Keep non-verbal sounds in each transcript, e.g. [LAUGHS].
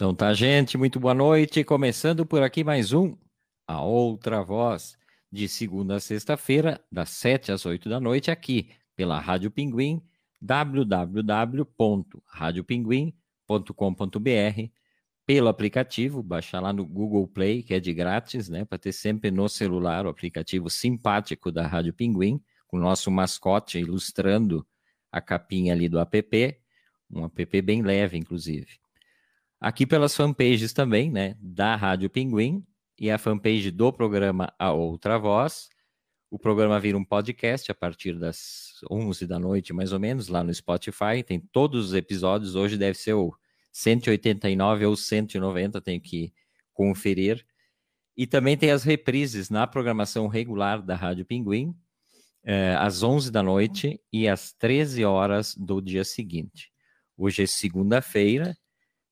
Então tá, gente, muito boa noite. Começando por aqui mais um A Outra Voz, de segunda a sexta-feira, das sete às oito da noite, aqui pela Rádio Pinguim, www.radiopinguim.com.br, pelo aplicativo, baixar lá no Google Play, que é de grátis, né, para ter sempre no celular o aplicativo simpático da Rádio Pinguim, com o nosso mascote ilustrando a capinha ali do app, um app bem leve, inclusive. Aqui pelas fanpages também, né, da Rádio Pinguim e a fanpage do programa A Outra Voz. O programa vira um podcast a partir das 11 da noite, mais ou menos, lá no Spotify. Tem todos os episódios. Hoje deve ser o 189 ou 190, tenho que conferir. E também tem as reprises na programação regular da Rádio Pinguim, eh, às 11 da noite e às 13 horas do dia seguinte. Hoje é segunda-feira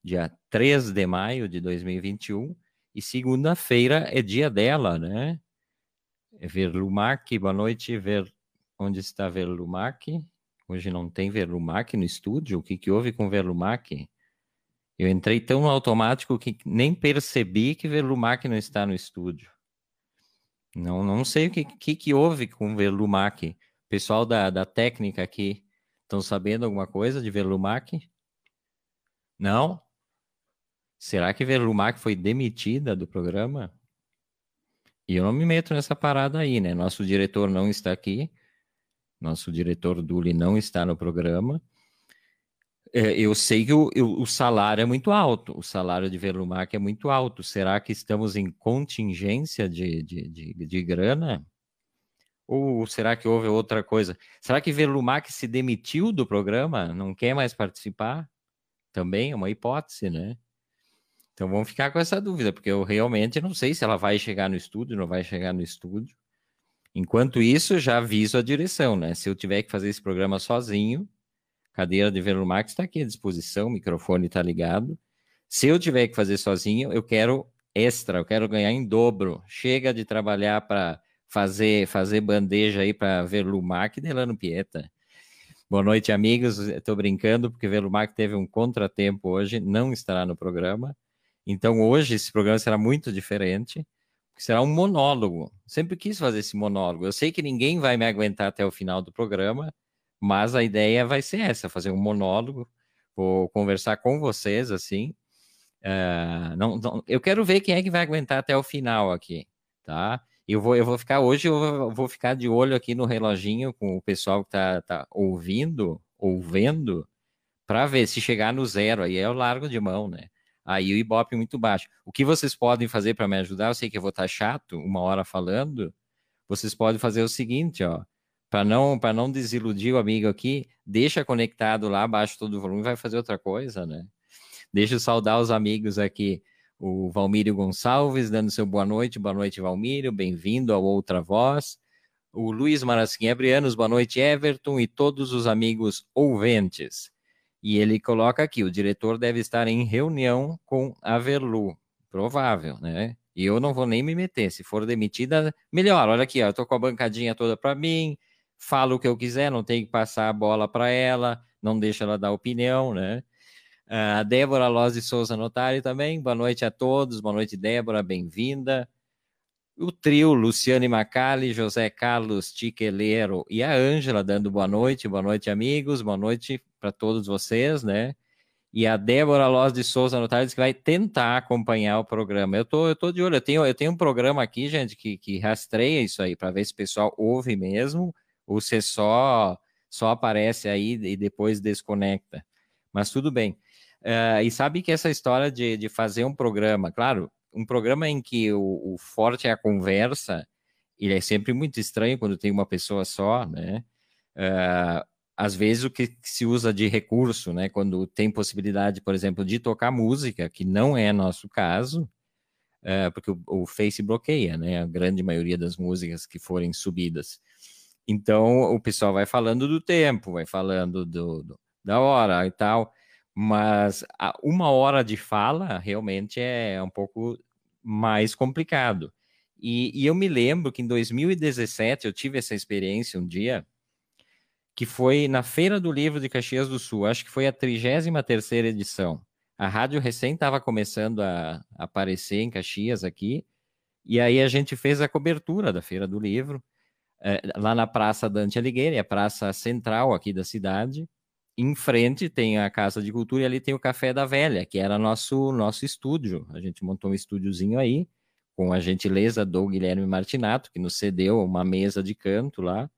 dia 3 de maio de 2021, e segunda-feira é dia dela, né? É Verlumac, boa noite, Ver... onde está Verlumac? Hoje não tem Verlumac no estúdio, o que, que houve com Verlumac? Eu entrei tão automático que nem percebi que Verlumac não está no estúdio. Não, não sei o que, que, que houve com Verlumac. Pessoal da, da técnica aqui, estão sabendo alguma coisa de Verlumac? Não? Será que Verlumac foi demitida do programa? E eu não me meto nessa parada aí, né? Nosso diretor não está aqui. Nosso diretor Duli não está no programa. É, eu sei que o, o, salário é muito alto. O salário de Verlumac é muito alto. Será que estamos em contingência de, de, de, de grana? Ou será que houve outra coisa? Será que Verlumac se demitiu do programa? Não quer mais participar? Também é uma hipótese, né? Então vamos ficar com essa dúvida, porque eu realmente não sei se ela vai chegar no estúdio, não vai chegar no estúdio. Enquanto isso, já aviso a direção, né? Se eu tiver que fazer esse programa sozinho, cadeira de Velumax está aqui à disposição, o microfone está ligado. Se eu tiver que fazer sozinho, eu quero extra, eu quero ganhar em dobro. Chega de trabalhar para fazer fazer bandeja aí para Verlumac e Delano Pieta. Boa noite, amigos. Estou brincando porque Verlumac teve um contratempo hoje, não estará no programa. Então hoje esse programa será muito diferente, será um monólogo. Sempre quis fazer esse monólogo. Eu sei que ninguém vai me aguentar até o final do programa, mas a ideia vai ser essa: fazer um monólogo. Vou conversar com vocês assim. Uh, não, não, eu quero ver quem é que vai aguentar até o final aqui, tá? Eu vou, eu vou ficar hoje, eu vou ficar de olho aqui no reloginho com o pessoal que tá, tá ouvindo, ouvindo, para ver se chegar no zero, aí eu largo de mão, né? Aí o Ibope muito baixo. O que vocês podem fazer para me ajudar? Eu sei que eu vou estar tá chato, uma hora falando. Vocês podem fazer o seguinte, ó, para não não desiludir o amigo aqui, deixa conectado lá, baixa todo o volume, vai fazer outra coisa, né? Deixa eu saudar os amigos aqui. O Valmírio Gonçalves dando seu boa noite, boa noite Valmírio, bem-vindo ao Outra Voz. O Luiz Marasquim Abrianos, boa noite Everton e todos os amigos ouventes. E ele coloca aqui: o diretor deve estar em reunião com a Verlu. Provável, né? E eu não vou nem me meter. Se for demitida, melhor. Olha aqui, ó, eu tô com a bancadinha toda para mim, falo o que eu quiser, não tenho que passar a bola para ela, não deixa ela dar opinião, né? A Débora Loz de Souza Notário também. Boa noite a todos. Boa noite, Débora. Bem-vinda. O trio Luciane Macali, José Carlos Tiqueleiro e a Ângela dando boa noite. Boa noite, amigos. Boa noite para todos vocês, né? E a Débora Loz de Souza Notário diz que vai tentar acompanhar o programa. Eu tô, eu tô de olho. Eu tenho, eu tenho um programa aqui, gente, que, que rastreia isso aí para ver se o pessoal ouve mesmo ou se só só aparece aí e depois desconecta. Mas tudo bem. Uh, e sabe que essa história de, de fazer um programa, claro, um programa em que o, o, forte é a conversa, ele é sempre muito estranho quando tem uma pessoa só, né? Uh, às vezes o que se usa de recurso, né? Quando tem possibilidade, por exemplo, de tocar música, que não é nosso caso, uh, porque o, o Face bloqueia, né? A grande maioria das músicas que forem subidas. Então o pessoal vai falando do tempo, vai falando do, do da hora e tal mas uma hora de fala realmente é um pouco mais complicado. E, e, eu me lembro que em 2017 eu tive essa experiência um dia, que foi na Feira do Livro de Caxias do Sul, acho que foi a 33 edição. A rádio recém estava começando a aparecer em Caxias aqui, e aí a gente fez a cobertura da Feira do Livro, é, lá na Praça Dante Alighieri, a praça central aqui da cidade. Em frente tem a Casa de Cultura e ali tem o Café da Velha, que era nosso, nosso estúdio. A gente montou um estúdiozinho aí, com a gentileza do Guilherme Martinato, que nos cedeu uma mesa de canto lá.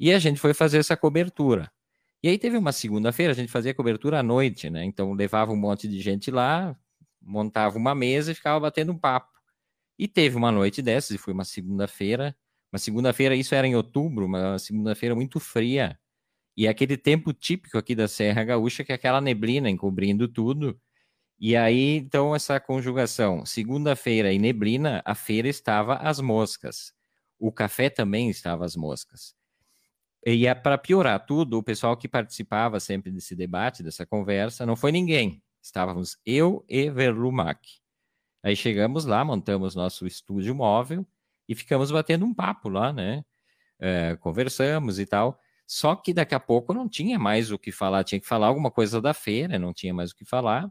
E a gente foi fazer essa cobertura. E aí teve uma segunda-feira, a gente fazia cobertura à noite, né? Então levava um monte de gente lá, montava uma mesa e ficava batendo um papo. E teve uma noite dessas, e foi uma segunda-feira. Uma segunda-feira, isso era em outubro, uma segunda-feira muito fria. E é aquele tempo típico aqui da Serra Gaúcha, que é aquela neblina encobrindo tudo. E aí, então, essa conjugação, segunda-feira e neblina, a feira estava às moscas. O café também estava às moscas. E é para piorar tudo, o pessoal que participava sempre desse debate, dessa conversa, não foi ninguém. Estávamos eu e Verlumac. Aí chegamos lá, montamos nosso estúdio móvel e ficamos batendo um papo lá, né? É, conversamos e tal. Só que daqui a pouco não tinha mais o que falar, tinha que falar alguma coisa da feira, não tinha mais o que falar.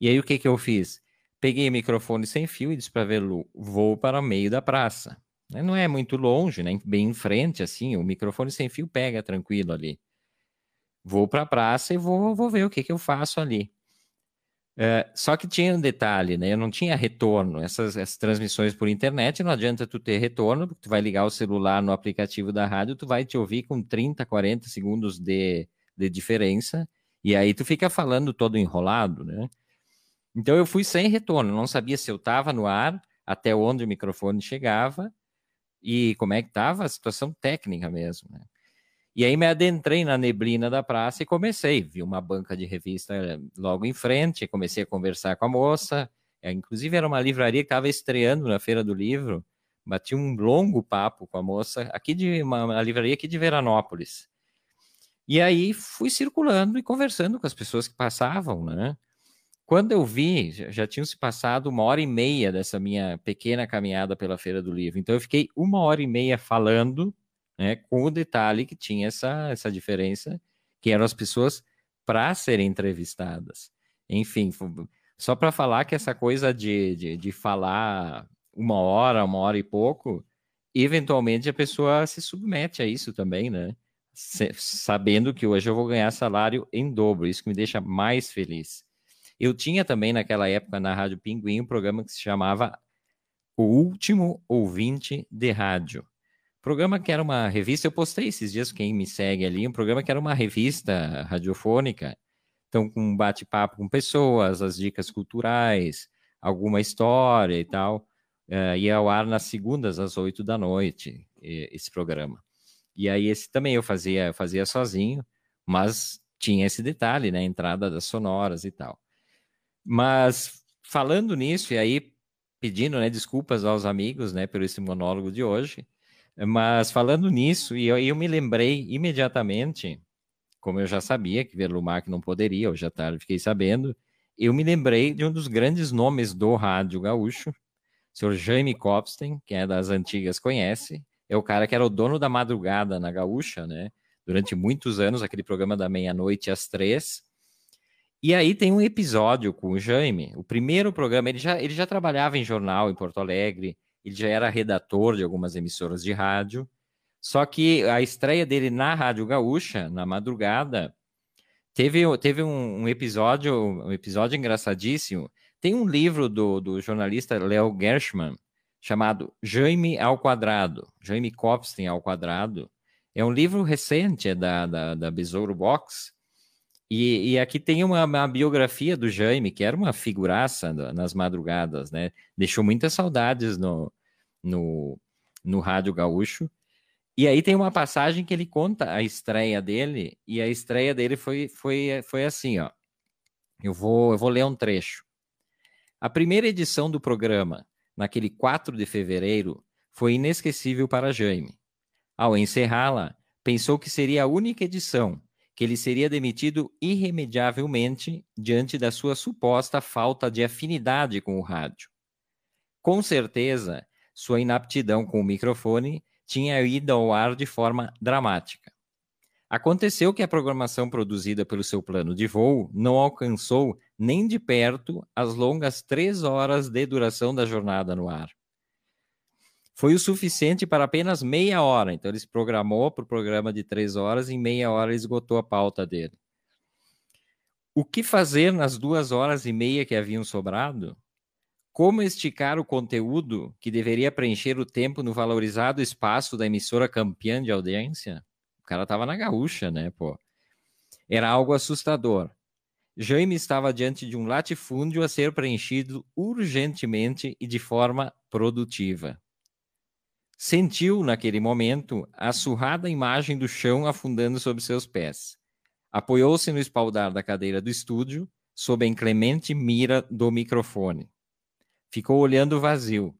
E aí o que, que eu fiz? Peguei o microfone sem fio e disse para Verlu, vou para o meio da praça. Né, não é muito longe, né? bem em frente, assim, o microfone sem fio pega tranquilo ali. Vou para a praça e vou, vou ver o que, que eu faço ali. Uh, só que tinha um detalhe, né? Eu não tinha retorno. Essas, essas, transmissões por internet não adianta tu ter retorno, porque tu vai ligar o celular no aplicativo da rádio, tu vai te ouvir com 30, 40 segundos de, de diferença, e aí tu fica falando todo enrolado, né? Então eu fui sem retorno, não sabia se eu estava no ar, até onde o microfone chegava, e como é que estava a situação técnica mesmo, né? E aí me adentrei na neblina da praça e comecei, vi uma banca de revista eh, logo em frente, comecei a conversar com a moça, é, inclusive era uma livraria que estava estreando na Feira do Livro, bati um longo papo com a moça, aqui de uma, uma livraria aqui de Veranópolis. E aí fui circulando e conversando com as pessoas que passavam, né? Quando eu vi, já, já tinham se passado uma hora e meia dessa minha pequena caminhada pela Feira do Livro. Então eu fiquei uma hora e meia falando, né, com o detalhe que tinha essa, essa diferença, que eram as pessoas para serem entrevistadas. Enfim, só para falar que essa coisa de, de, de falar uma hora, uma hora e pouco, eventualmente a pessoa se submete a isso também, né? sabendo que hoje eu vou ganhar salário em dobro, isso que me deixa mais feliz. Eu tinha também naquela época na Rádio Pinguim um programa que se chamava O Último Ouvinte de Rádio. Programa que era uma revista, eu postei esses dias, quem me segue ali, um programa que era uma revista radiofônica, então com um bate-papo com pessoas, as dicas culturais, alguma história e tal. Uh, ia ao ar nas segundas às oito da noite, esse programa. E aí esse também eu fazia, fazia sozinho, mas tinha esse detalhe, né? Entrada das sonoras e tal. Mas falando nisso, e aí pedindo né, desculpas aos amigos né, por esse monólogo de hoje, mas falando nisso, e eu, eu me lembrei imediatamente, como eu já sabia que Verlumac não poderia, hoje à tarde fiquei sabendo, eu me lembrei de um dos grandes nomes do rádio gaúcho, o senhor Jaime Copstein, que é das antigas, conhece, é o cara que era o dono da madrugada na gaúcha, né? Durante muitos anos, aquele programa da meia-noite às três, e aí tem um episódio com o Jaime, o primeiro programa, ele já, ele já trabalhava em jornal em Porto Alegre, ele já era redator de algumas emissoras de rádio, só que a estreia dele na Rádio Gaúcha, na madrugada, teve, teve um, um episódio, um episódio engraçadíssimo. Tem um livro do, do jornalista Léo Gershman, chamado Jaime ao Quadrado, Jaime Copstein ao Quadrado. É um livro recente, é da, da, da Besouro Box, e, e, aqui tem uma, uma, biografia do Jaime, que era uma figuraça nas madrugadas, né? Deixou muitas saudades no, no, no Rádio Gaúcho. E aí tem uma passagem que ele conta a estreia dele, e a estreia dele foi, foi, foi assim, ó. Eu vou, eu vou ler um trecho. A primeira edição do programa, naquele 4 de fevereiro, foi inesquecível para Jaime. Ao encerrá-la, pensou que seria a única edição que ele seria demitido irremediavelmente diante da sua suposta falta de afinidade com o rádio. Com certeza, sua inaptidão com o microfone tinha ido ao ar de forma dramática. Aconteceu que a programação produzida pelo seu plano de voo não alcançou nem de perto as longas três horas de duração da jornada no ar. Foi o suficiente para apenas meia hora, então ele se programou para o programa de três horas, e em meia hora esgotou a pauta dele. O que fazer nas duas horas e meia que haviam sobrado? Como esticar o conteúdo que deveria preencher o tempo no valorizado espaço da emissora campeã de audiência? O cara estava na gaúcha, né, pô? Era algo assustador. Jaime estava diante de um latifúndio a ser preenchido urgentemente e de forma produtiva. Sentiu, naquele momento, a surrada imagem do chão afundando sob seus pés. Apoiou-se no espaldar da cadeira do estúdio, sob a inclemente mira do microfone. Ficou olhando o vazio.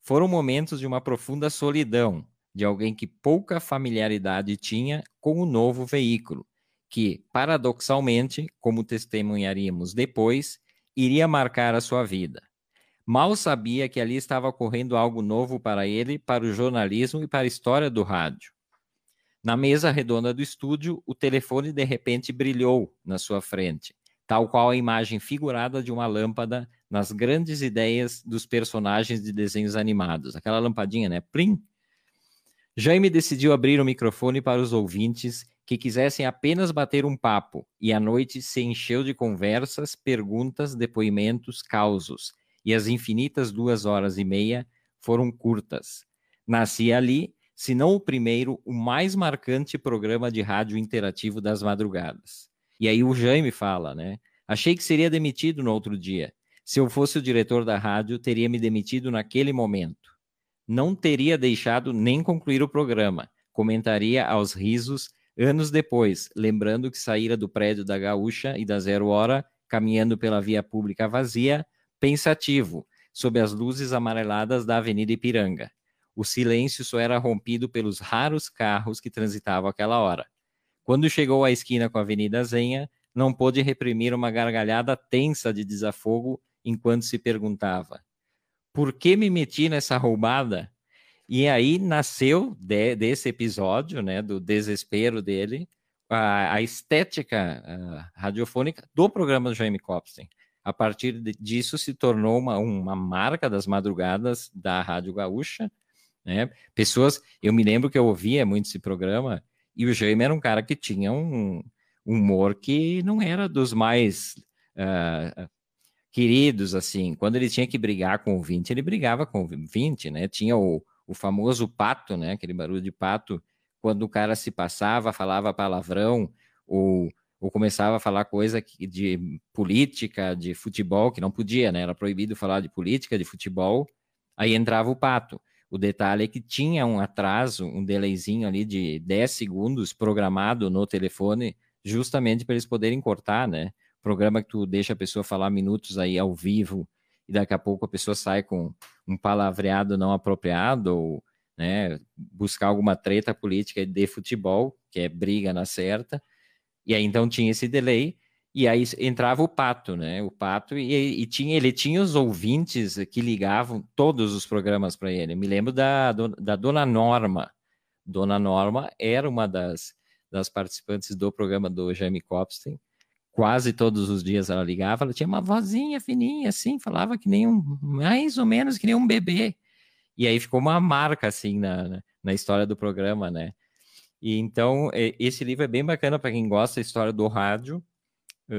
Foram momentos de uma profunda solidão, de alguém que pouca familiaridade tinha com o novo veículo, que, paradoxalmente, como testemunharíamos depois, iria marcar a sua vida. Mal sabia que ali estava ocorrendo algo novo para ele, para o jornalismo e para a história do rádio. Na mesa redonda do estúdio, o telefone de repente brilhou na sua frente, tal qual a imagem figurada de uma lâmpada nas grandes ideias dos personagens de desenhos animados. Aquela lampadinha, né? Plim! Jaime decidiu abrir o microfone para os ouvintes que quisessem apenas bater um papo, e a noite se encheu de conversas, perguntas, depoimentos, causos, e as infinitas duas horas e meia foram curtas. Nascia ali, se não o primeiro, o mais marcante programa de rádio interativo das madrugadas. E aí o Jaime fala, né? Achei que seria demitido no outro dia. Se eu fosse o diretor da rádio, teria me demitido naquele momento. Não teria deixado nem concluir o programa. Comentaria aos risos Anos depois, lembrando que saíra do prédio da Gaúcha e da Zero Hora, caminhando pela via pública vazia, pensativo, sob as luzes amareladas da Avenida Ipiranga. O silêncio só era rompido pelos raros carros que transitavam aquela hora. Quando chegou à esquina com a Avenida Zenha, não pôde reprimir uma gargalhada tensa de desafogo enquanto se perguntava: por que me meti nessa roubada? E aí nasceu de, desse episódio, né, do desespero dele, a, a estética a radiofônica do programa do Jaime Copstein. A partir de, disso se tornou uma, uma marca das madrugadas da Rádio Gaúcha, né? Pessoas, eu me lembro que eu ouvia muito esse programa e o Jaime era um cara que tinha um humor que não era dos mais uh, queridos, assim. Quando ele tinha que brigar com o 20, ele brigava com o 20, né? Tinha o, o famoso pato, né? Aquele barulho de pato, quando o cara se passava, falava palavrão, ou, ou começava a falar coisa de política, de futebol, que não podia, né? Era proibido falar de política, de futebol, aí entrava o pato. O detalhe é que tinha um atraso, um delayzinho ali de 10 segundos programado no telefone, justamente para eles poderem cortar, né? Programa que tu deixa a pessoa falar minutos aí ao vivo, e daqui a pouco a pessoa sai com um palavreado não apropriado ou né, buscar alguma treta política de futebol, que é briga na certa, e aí então tinha esse delay, e aí entrava o Pato, né? O Pato, e, e tinha, ele tinha os ouvintes que ligavam todos os programas para ele. me lembro da, da Dona Norma. Dona Norma era uma das, das participantes do programa do Jaime Copstein, quase todos os dias ela ligava, ela tinha uma vozinha fininha, assim, falava que nem um, mais ou menos que nem um bebê. E aí ficou uma marca, assim, na, na história do programa, né? E então, esse livro é bem bacana para quem gosta da história do rádio,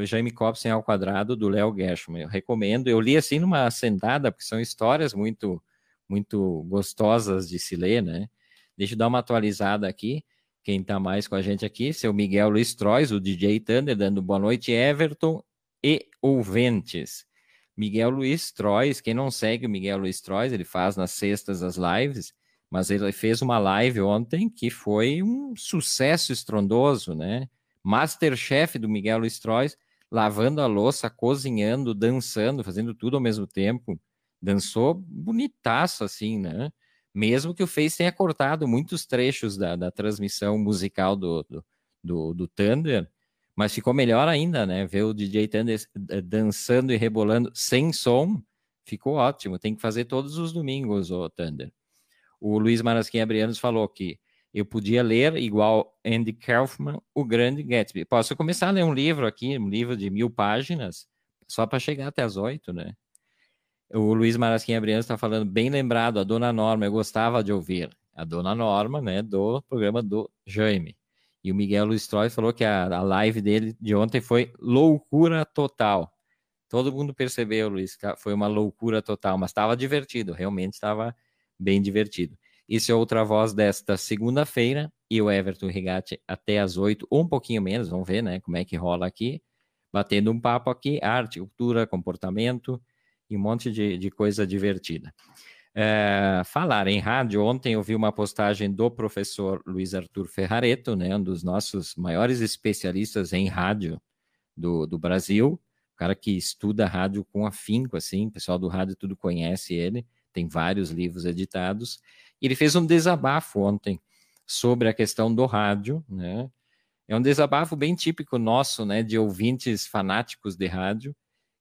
Jaime Copsen ao quadrado, do Léo Gershman. Eu recomendo, eu li assim numa sentada, porque são histórias muito, muito gostosas de se ler, né? Deixa eu dar uma atualizada aqui. Quem está mais com a gente aqui, seu Miguel Luiz Trois, o DJ Thunder, dando boa noite, Everton e ouventes. Miguel Luiz Trois, quem não segue o Miguel Luiz Trois, ele faz nas sextas as lives, mas ele fez uma live ontem que foi um sucesso estrondoso, né? Masterchef do Miguel Luiz Trois, lavando a louça, cozinhando, dançando, fazendo tudo ao mesmo tempo. Dançou bonitaço, assim, né? Mesmo que o Face tenha cortado muitos trechos da, da transmissão musical do, do, do, do, Thunder, mas ficou melhor ainda, né? Ver o DJ Thunder eh, dançando e rebolando sem som, ficou ótimo. Tem que fazer todos os domingos, o Thunder. O Luiz Marasquim Abrianos falou que eu podia ler, igual Andy Kaufman, O Grande Gatsby. Posso começar a ler um livro aqui, um livro de mil páginas, só para chegar até as oito, né? O Luiz Marasquinha Briano está falando, bem lembrado, a dona Norma, eu gostava de ouvir. A dona Norma, né, do programa do Jaime. E o Miguel Luiz Troy falou que a, a live dele de ontem foi loucura total. Todo mundo percebeu, Luiz, que foi uma loucura total, mas estava divertido, realmente estava bem divertido. Isso é outra voz desta segunda-feira e o Everton Rigatti até às oito, ou um pouquinho menos, vamos ver, né, como é que rola aqui, batendo um papo aqui, arte, cultura, comportamento e um monte de, de coisa divertida. É, falar em rádio, ontem eu vi uma postagem do professor Luiz Arthur Ferrareto, né, um dos nossos maiores especialistas em rádio do, do Brasil, cara que estuda rádio com afinco, assim, o pessoal do rádio tudo conhece ele, tem vários livros editados. Ele fez um desabafo ontem sobre a questão do rádio, né? É um desabafo bem típico nosso, né, de ouvintes fanáticos de rádio,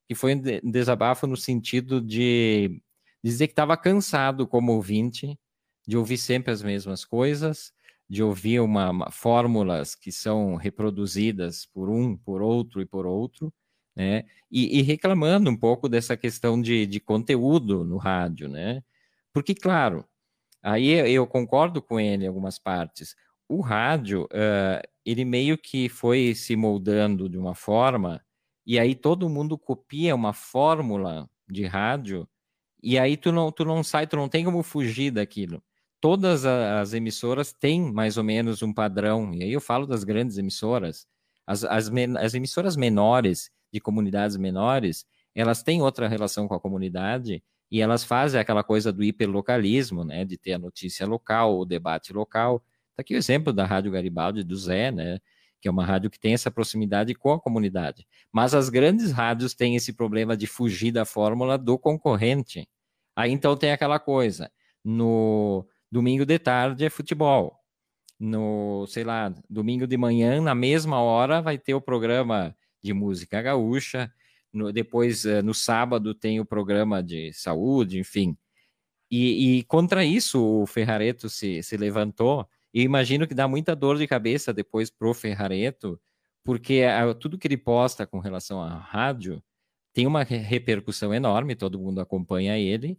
que foi um desabafo no sentido de dizer que estava cansado como ouvinte de ouvir sempre as mesmas coisas, de ouvir uma, uma, fórmulas que são reproduzidas por um, por outro e por outro, né? E, e reclamando um pouco dessa questão de, de, conteúdo no rádio, né? Porque, claro, aí eu concordo com ele em algumas partes. O rádio, uh, ele meio que foi se moldando de uma forma, e aí todo mundo copia uma fórmula de rádio, e aí tu não, tu não sai, tu não tem como fugir daquilo. Todas as emissoras têm mais ou menos um padrão, e aí eu falo das grandes emissoras, as, as, as emissoras menores, de comunidades menores, elas têm outra relação com a comunidade e elas fazem aquela coisa do hiperlocalismo, né, de ter a notícia local, o debate local. Está aqui o exemplo da Rádio Garibaldi do Zé, né, que é uma rádio que tem essa proximidade com a comunidade. Mas as grandes rádios têm esse problema de fugir da fórmula do concorrente. Aí então tem aquela coisa, no domingo de tarde é futebol. No, sei lá, domingo de manhã, na mesma hora, vai ter o programa de música gaúcha. No, depois, uh, no sábado, tem o programa de saúde, enfim. E, e contra isso, o Ferrareto se, se levantou. E imagino que dá muita dor de cabeça depois pro Ferrareto, porque a, tudo que ele posta com relação à rádio tem uma repercussão enorme, todo mundo acompanha ele,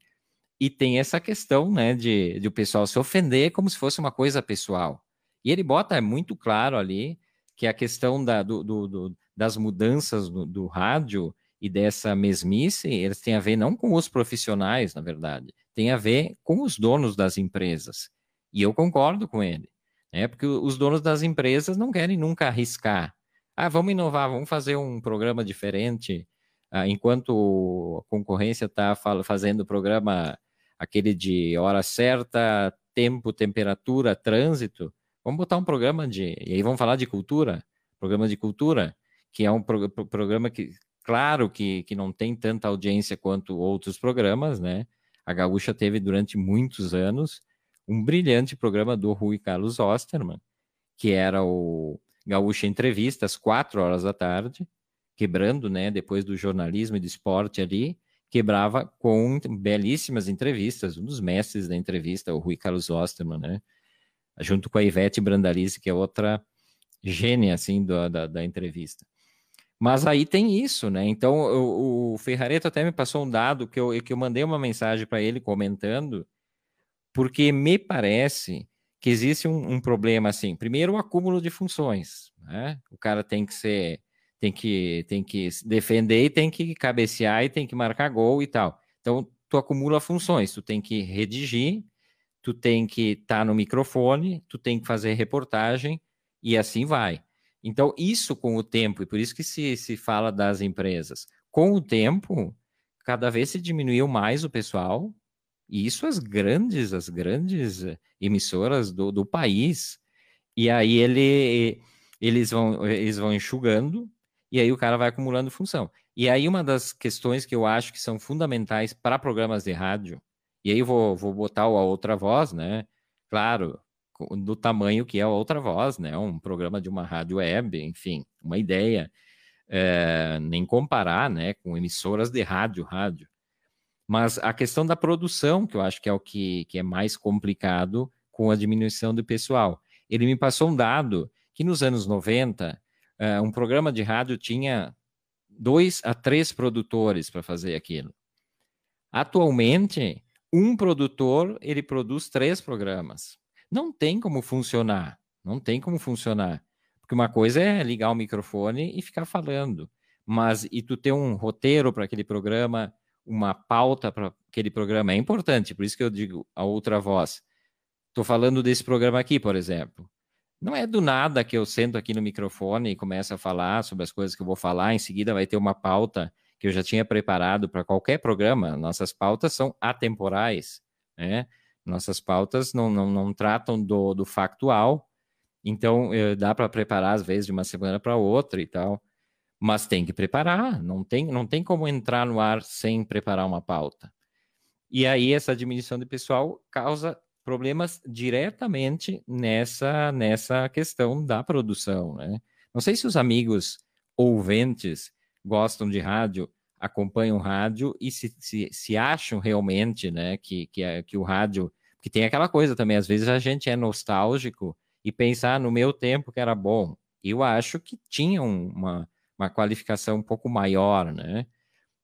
e tem essa questão, né, de, de o pessoal se ofender como se fosse uma coisa pessoal. E ele bota muito claro ali que a questão da, do, do, do, das mudanças do, rádio e dessa mesmice, eles têm a ver não com os profissionais, na verdade, tem a ver com os donos das empresas. E eu concordo com ele, né? Porque os donos das empresas não querem nunca arriscar. Ah, vamos inovar, vamos fazer um programa diferente. Ah, enquanto a concorrência está fazendo o programa aquele de hora certa, tempo, temperatura, trânsito, vamos botar um programa de. E aí vamos falar de cultura, programa de cultura que é um pro, pro, programa que, claro, que, que não tem tanta audiência quanto outros programas, né? A Gaúcha teve durante muitos anos um brilhante programa do Rui Carlos Osterman, que era o Gaúcha Entrevista, às quatro horas da tarde, quebrando, né, depois do jornalismo e do esporte ali, quebrava com belíssimas entrevistas, um dos mestres da entrevista, o Rui Carlos Osterman, né, junto com a Ivete Brandalize, que é outra gênia, assim, do, da, da entrevista. Mas aí tem isso, né? Então o, o Ferrareto até me passou um dado que eu, que eu mandei uma mensagem para ele comentando, porque me parece que existe um, um, problema assim. Primeiro, o acúmulo de funções. Né? O cara tem que ser, tem que, tem que defender tem que cabecear e tem que marcar gol e tal. Então, tu acumula funções. Tu tem que redigir, tu tem que estar tá no microfone, tu tem que fazer reportagem e assim vai. Então, isso com o tempo, e por isso que se, se fala das empresas, com o tempo, cada vez se diminuiu mais o pessoal, e isso as grandes, as grandes emissoras do, do país. E aí ele, eles, vão, eles vão enxugando, e aí o cara vai acumulando função. E aí uma das questões que eu acho que são fundamentais para programas de rádio, e aí vou, vou botar a outra voz, né? Claro, do tamanho que é a outra voz, né? Um programa de uma rádio web, enfim, uma ideia. É, nem comparar, né, com emissoras de rádio, rádio. Mas a questão da produção, que eu acho que é o que, que é mais complicado com a diminuição do pessoal. Ele me passou um dado que nos anos 90, é, um programa de rádio tinha dois a três produtores para fazer aquilo. Atualmente, um produtor ele produz três programas. Não tem como funcionar. Não tem como funcionar. Porque uma coisa é ligar o microfone e ficar falando. Mas e tu ter um roteiro para aquele programa, uma pauta para aquele programa é importante. Por isso que eu digo a outra voz. Estou falando desse programa aqui, por exemplo. Não é do nada que eu sento aqui no microfone e começo a falar sobre as coisas que eu vou falar. Em seguida vai ter uma pauta que eu já tinha preparado para qualquer programa. Nossas pautas são atemporais, né? Nossas pautas não, não, não tratam do, do factual, então, eh, dá para preparar, às vezes, de uma semana para outra e tal. Mas tem que preparar, não tem, não tem como entrar no ar sem preparar uma pauta. E aí, essa diminuição de pessoal causa problemas diretamente nessa, nessa questão da produção. Né? Não sei se os amigos ouvintes gostam de rádio, acompanham rádio e se, se, se acham realmente né, que, que, é, que o rádio. Que tem aquela coisa também, às vezes a gente é nostálgico e pensar no meu tempo que era bom. Eu acho que tinha uma, uma qualificação um pouco maior, né?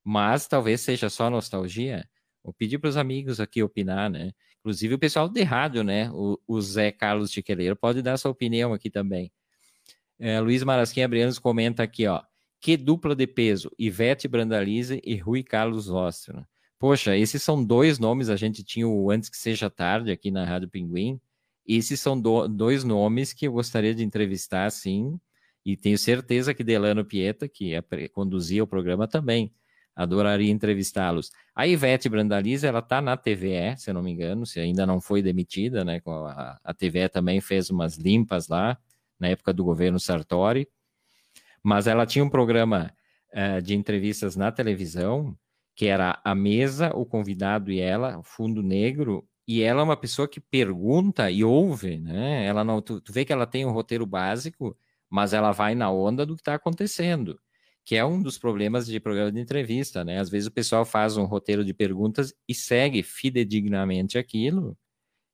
Mas talvez seja só nostalgia. Vou pedir para os amigos aqui opinar, né? Inclusive o pessoal de rádio, né? O, o Zé Carlos Tiqueleiro pode dar sua opinião aqui também. É, Luiz Marasquim Abrianos comenta aqui, ó. Que dupla de peso, Ivete Brandalize e Rui Carlos Ostro. Poxa, esses são dois nomes, a gente tinha o Antes Que Seja Tarde aqui na Rádio Pinguim, esses são do, dois nomes que eu gostaria de entrevistar, sim, e tenho certeza que Delano Pieta, que é, conduzia o programa, também adoraria entrevistá-los. A Ivete Brandalize, ela está na TVE, se eu não me engano, se ainda não foi demitida, né? A, a TVE também fez umas limpas lá, na época do governo Sartori, mas ela tinha um programa uh, de entrevistas na televisão, que era a mesa, o convidado e ela, fundo negro, e ela é uma pessoa que pergunta e ouve, né? Ela não, tu, tu vê que ela tem um roteiro básico, mas ela vai na onda do que está acontecendo, que é um dos problemas de programa de entrevista, né? Às vezes o pessoal faz um roteiro de perguntas e segue fidedignamente aquilo,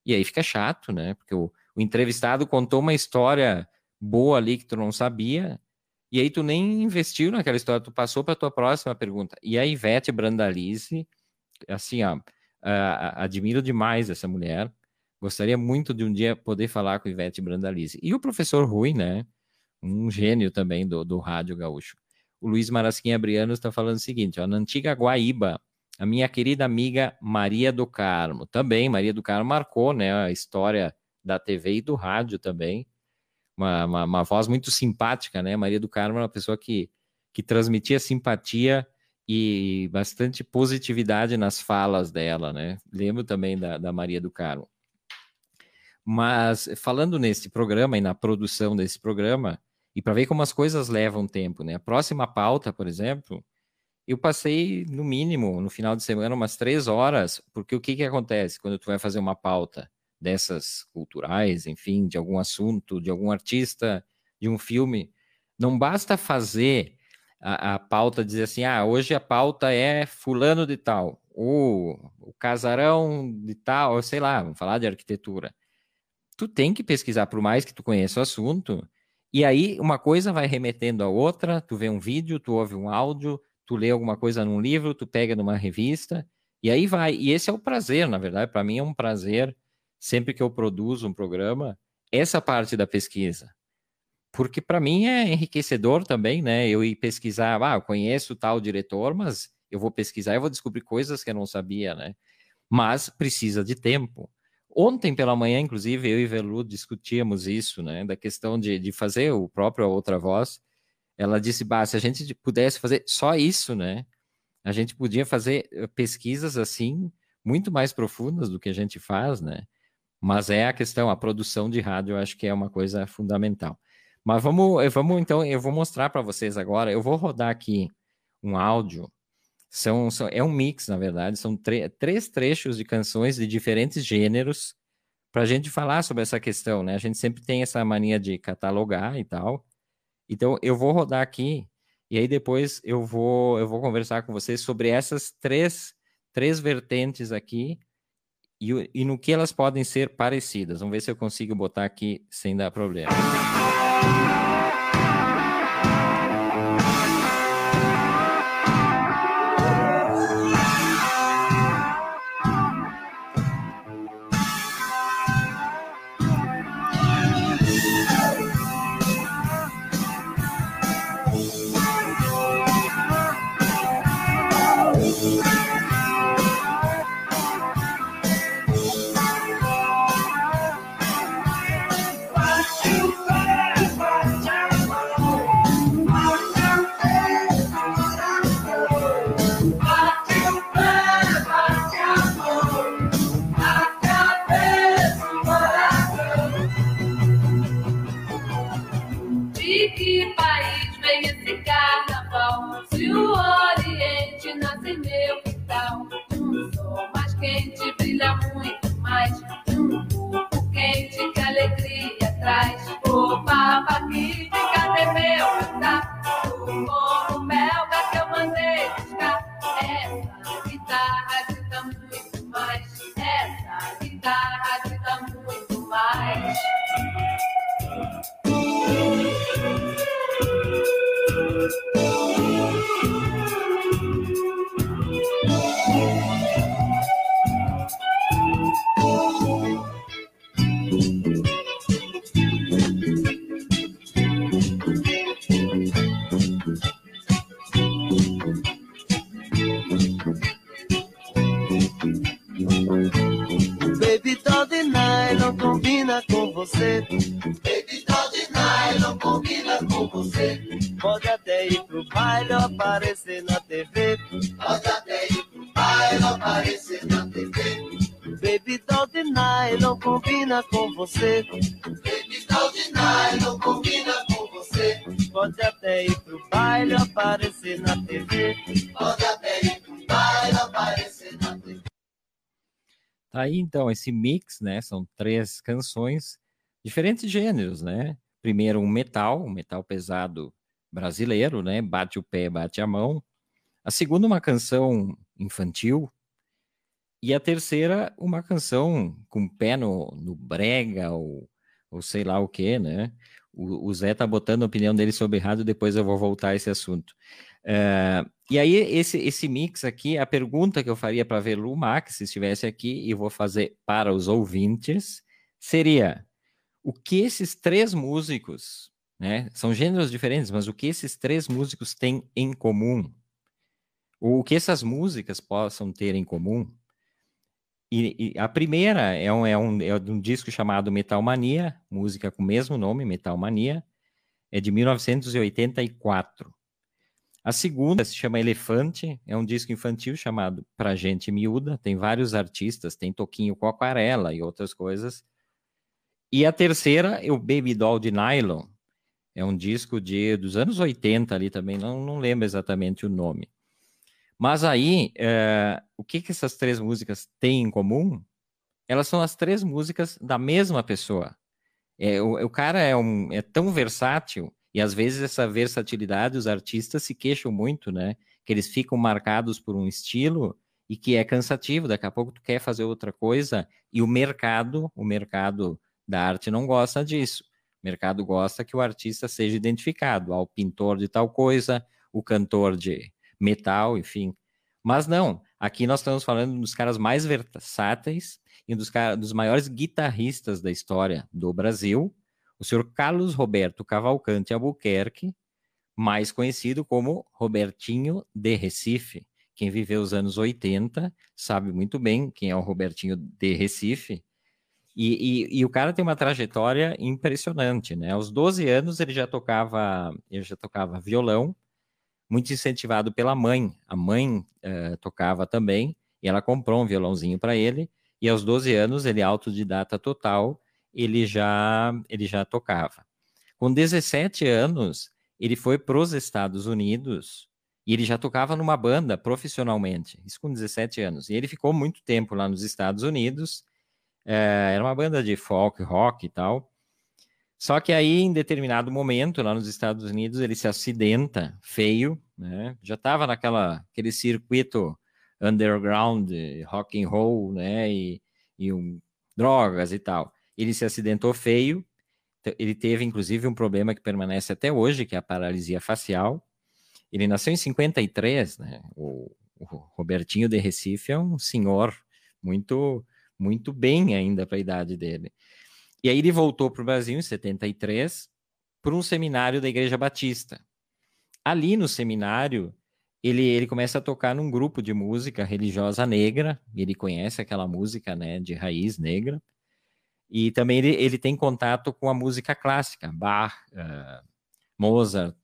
e aí fica chato, né? Porque o, o entrevistado contou uma história boa ali que tu não sabia, e aí tu nem investiu naquela história, tu passou para a tua próxima pergunta. E a Ivete Brandalize, assim, ó, admiro demais essa mulher. Gostaria muito de um dia poder falar com Ivete Brandalize. E o professor Rui, né? Um gênio também do, do rádio gaúcho. O Luiz Marasquim Briano está falando o seguinte: ó, na antiga Guaíba, a minha querida amiga Maria do Carmo, também, Maria do Carmo marcou né, a história da TV e do rádio também. Uma, uma, uma voz muito simpática, né? Maria do Carmo é uma pessoa que, que transmitia simpatia e bastante positividade nas falas dela, né? Lembro também da, da Maria do Carmo. Mas falando nesse programa e na produção desse programa, e para ver como as coisas levam tempo, né? A próxima pauta, por exemplo, eu passei no mínimo no final de semana umas três horas, porque o que que acontece quando tu vai fazer uma pauta dessas culturais, enfim, de algum assunto, de algum artista, de um filme, não basta fazer a, a pauta dizer assim: ah, hoje a pauta é fulano de tal, ou o casarão de tal, ou sei lá, vamos falar de arquitetura. Tu tem que pesquisar, por mais que tu conheça o assunto, e aí uma coisa vai remetendo a outra, tu vê um vídeo, tu ouve um áudio, tu lê alguma coisa num livro, tu pega numa revista, e aí vai. E esse é o prazer, na verdade, para mim é um prazer, sempre que eu produzo um programa, essa parte da pesquisa porque para mim é enriquecedor também, né? Eu ir pesquisar, ah, eu conheço tal diretor, mas eu vou pesquisar e vou descobrir coisas que eu não sabia, né? Mas precisa de tempo. Ontem pela manhã, inclusive, eu e Velu discutíamos isso, né? Da questão de, de fazer o próprio Outra Voz. Ela disse, bah, se a gente pudesse fazer só isso, né? A gente podia fazer eh, pesquisas assim, muito mais profundas do que a gente faz, né? Mas é a questão, a produção de rádio, eu acho que é uma coisa fundamental. Mas vamos, eh, vamos então, eu vou mostrar para vocês agora. Eu vou rodar aqui um áudio. São, são é um mix, na verdade. São três trechos de canções de diferentes gêneros para a gente falar sobre essa questão, né? A gente sempre tem essa mania de catalogar e tal. Então, eu vou rodar aqui e aí depois eu vou eu vou conversar com vocês sobre essas três, três vertentes aqui e, e no que elas podem ser parecidas. Vamos ver se eu consigo botar aqui sem dar problema. Então esse mix, né? São três canções, diferentes gêneros, né? Primeiro um metal, um metal pesado brasileiro, né? Bate o pé, bate a mão. A segunda uma canção infantil e a terceira uma canção com pé no, no brega ou, ou sei lá o que, né? O, o, Zé tá botando a opinião dele sobre rádio, depois eu vou voltar a esse assunto. Uh, e aí, esse, esse mix aqui, a pergunta que eu faria para ver Max, se estivesse aqui, e vou fazer para os ouvintes, seria: o que esses três músicos, né? São gêneros diferentes, mas o que esses três músicos têm em comum? O que essas músicas possam ter em comum? E, e a primeira é um, é, um, é um disco chamado Metal Mania, música com o mesmo nome, Metal Mania, é de 1984. A segunda se chama Elefante, é um disco infantil chamado Pra Gente Miúda, tem vários artistas, tem Toquinho com Aquarela e outras coisas. E a terceira é o Baby Doll de Nylon, é um disco de, dos anos 80 ali também, não, não lembro exatamente o nome. Mas aí, é, o que, que essas três músicas têm em comum? Elas são as três músicas da mesma pessoa. É, o, o cara é, um, é tão versátil e às vezes essa versatilidade, os artistas se queixam muito, né? Que eles ficam marcados por um estilo e que é cansativo. Daqui a pouco tu quer fazer outra coisa e o mercado, o mercado da arte não gosta disso. O mercado gosta que o artista seja identificado, ao pintor de tal coisa, o cantor de metal, enfim. Mas não, aqui nós estamos falando dos caras mais versáteis e dos, dos maiores guitarristas da história do Brasil, o senhor Carlos Roberto Cavalcante Albuquerque, mais conhecido como Robertinho de Recife. Quem viveu os anos 80 sabe muito bem quem é o Robertinho de Recife. E, e, e, o cara tem uma trajetória impressionante, né? Aos 12 anos ele já tocava, ele já tocava violão, muito incentivado pela mãe. A mãe uh, tocava também, e ela comprou um violãozinho para ele. E aos 12 anos ele autodidata total ele já, ele já tocava. Com 17 anos, ele foi para os Estados Unidos e ele já tocava numa banda profissionalmente, isso com 17 anos. E ele ficou muito tempo lá nos Estados Unidos, é, era uma banda de folk, rock e tal. Só que aí, em determinado momento, lá nos Estados Unidos, ele se acidenta feio, né? Já estava naquela aquele circuito underground, rock and roll, né? E, e um, drogas e tal ele se acidentou feio, ele teve inclusive um problema que permanece até hoje, que é a paralisia facial. Ele nasceu em 53, né? O, o Robertinho de Recife é um senhor muito muito bem ainda para a idade dele. E aí ele voltou para o Brasil em 73 para um seminário da Igreja Batista. Ali no seminário, ele, ele começa a tocar num grupo de música religiosa negra, ele conhece aquela música né, de raiz negra, e também ele, ele tem contato com a música clássica, Bach, uh, Mozart.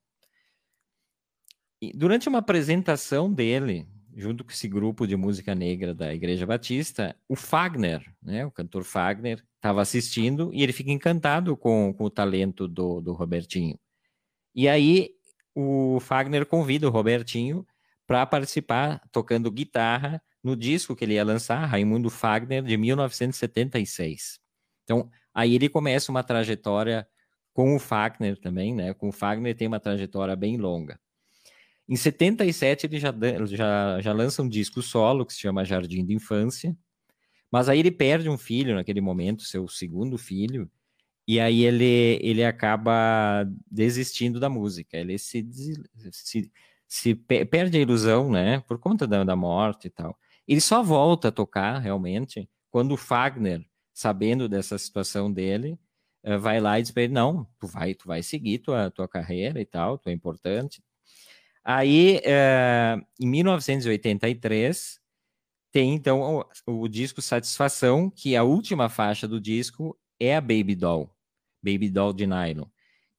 E durante uma apresentação dele, junto com esse grupo de música negra da Igreja Batista, o Fagner, né, o cantor Fagner, estava assistindo e ele fica encantado com, com o talento do, do Robertinho. E aí o Fagner convida o Robertinho para participar tocando guitarra no disco que ele ia lançar, Raimundo Fagner, de 1976. Então, aí ele começa uma trajetória com o Fagner também, né? Com o Fagner tem uma trajetória bem longa. Em 77 ele já, já, já lança um disco solo que se chama Jardim de Infância, mas aí ele perde um filho naquele momento, seu segundo filho, e aí ele, ele acaba desistindo da música. Ele se, se, se perde a ilusão, né? Por conta da, da morte e tal. Ele só volta a tocar realmente quando o Fagner, sabendo dessa situação dele, eh, vai lá e diz para ele: não, tu vai, tu vai seguir tua, tua carreira e tal, tu é importante. Aí, eh, em 1983, tem então o, o, disco Satisfação, que a última faixa do disco é a Baby Doll, Baby Doll de Nylon,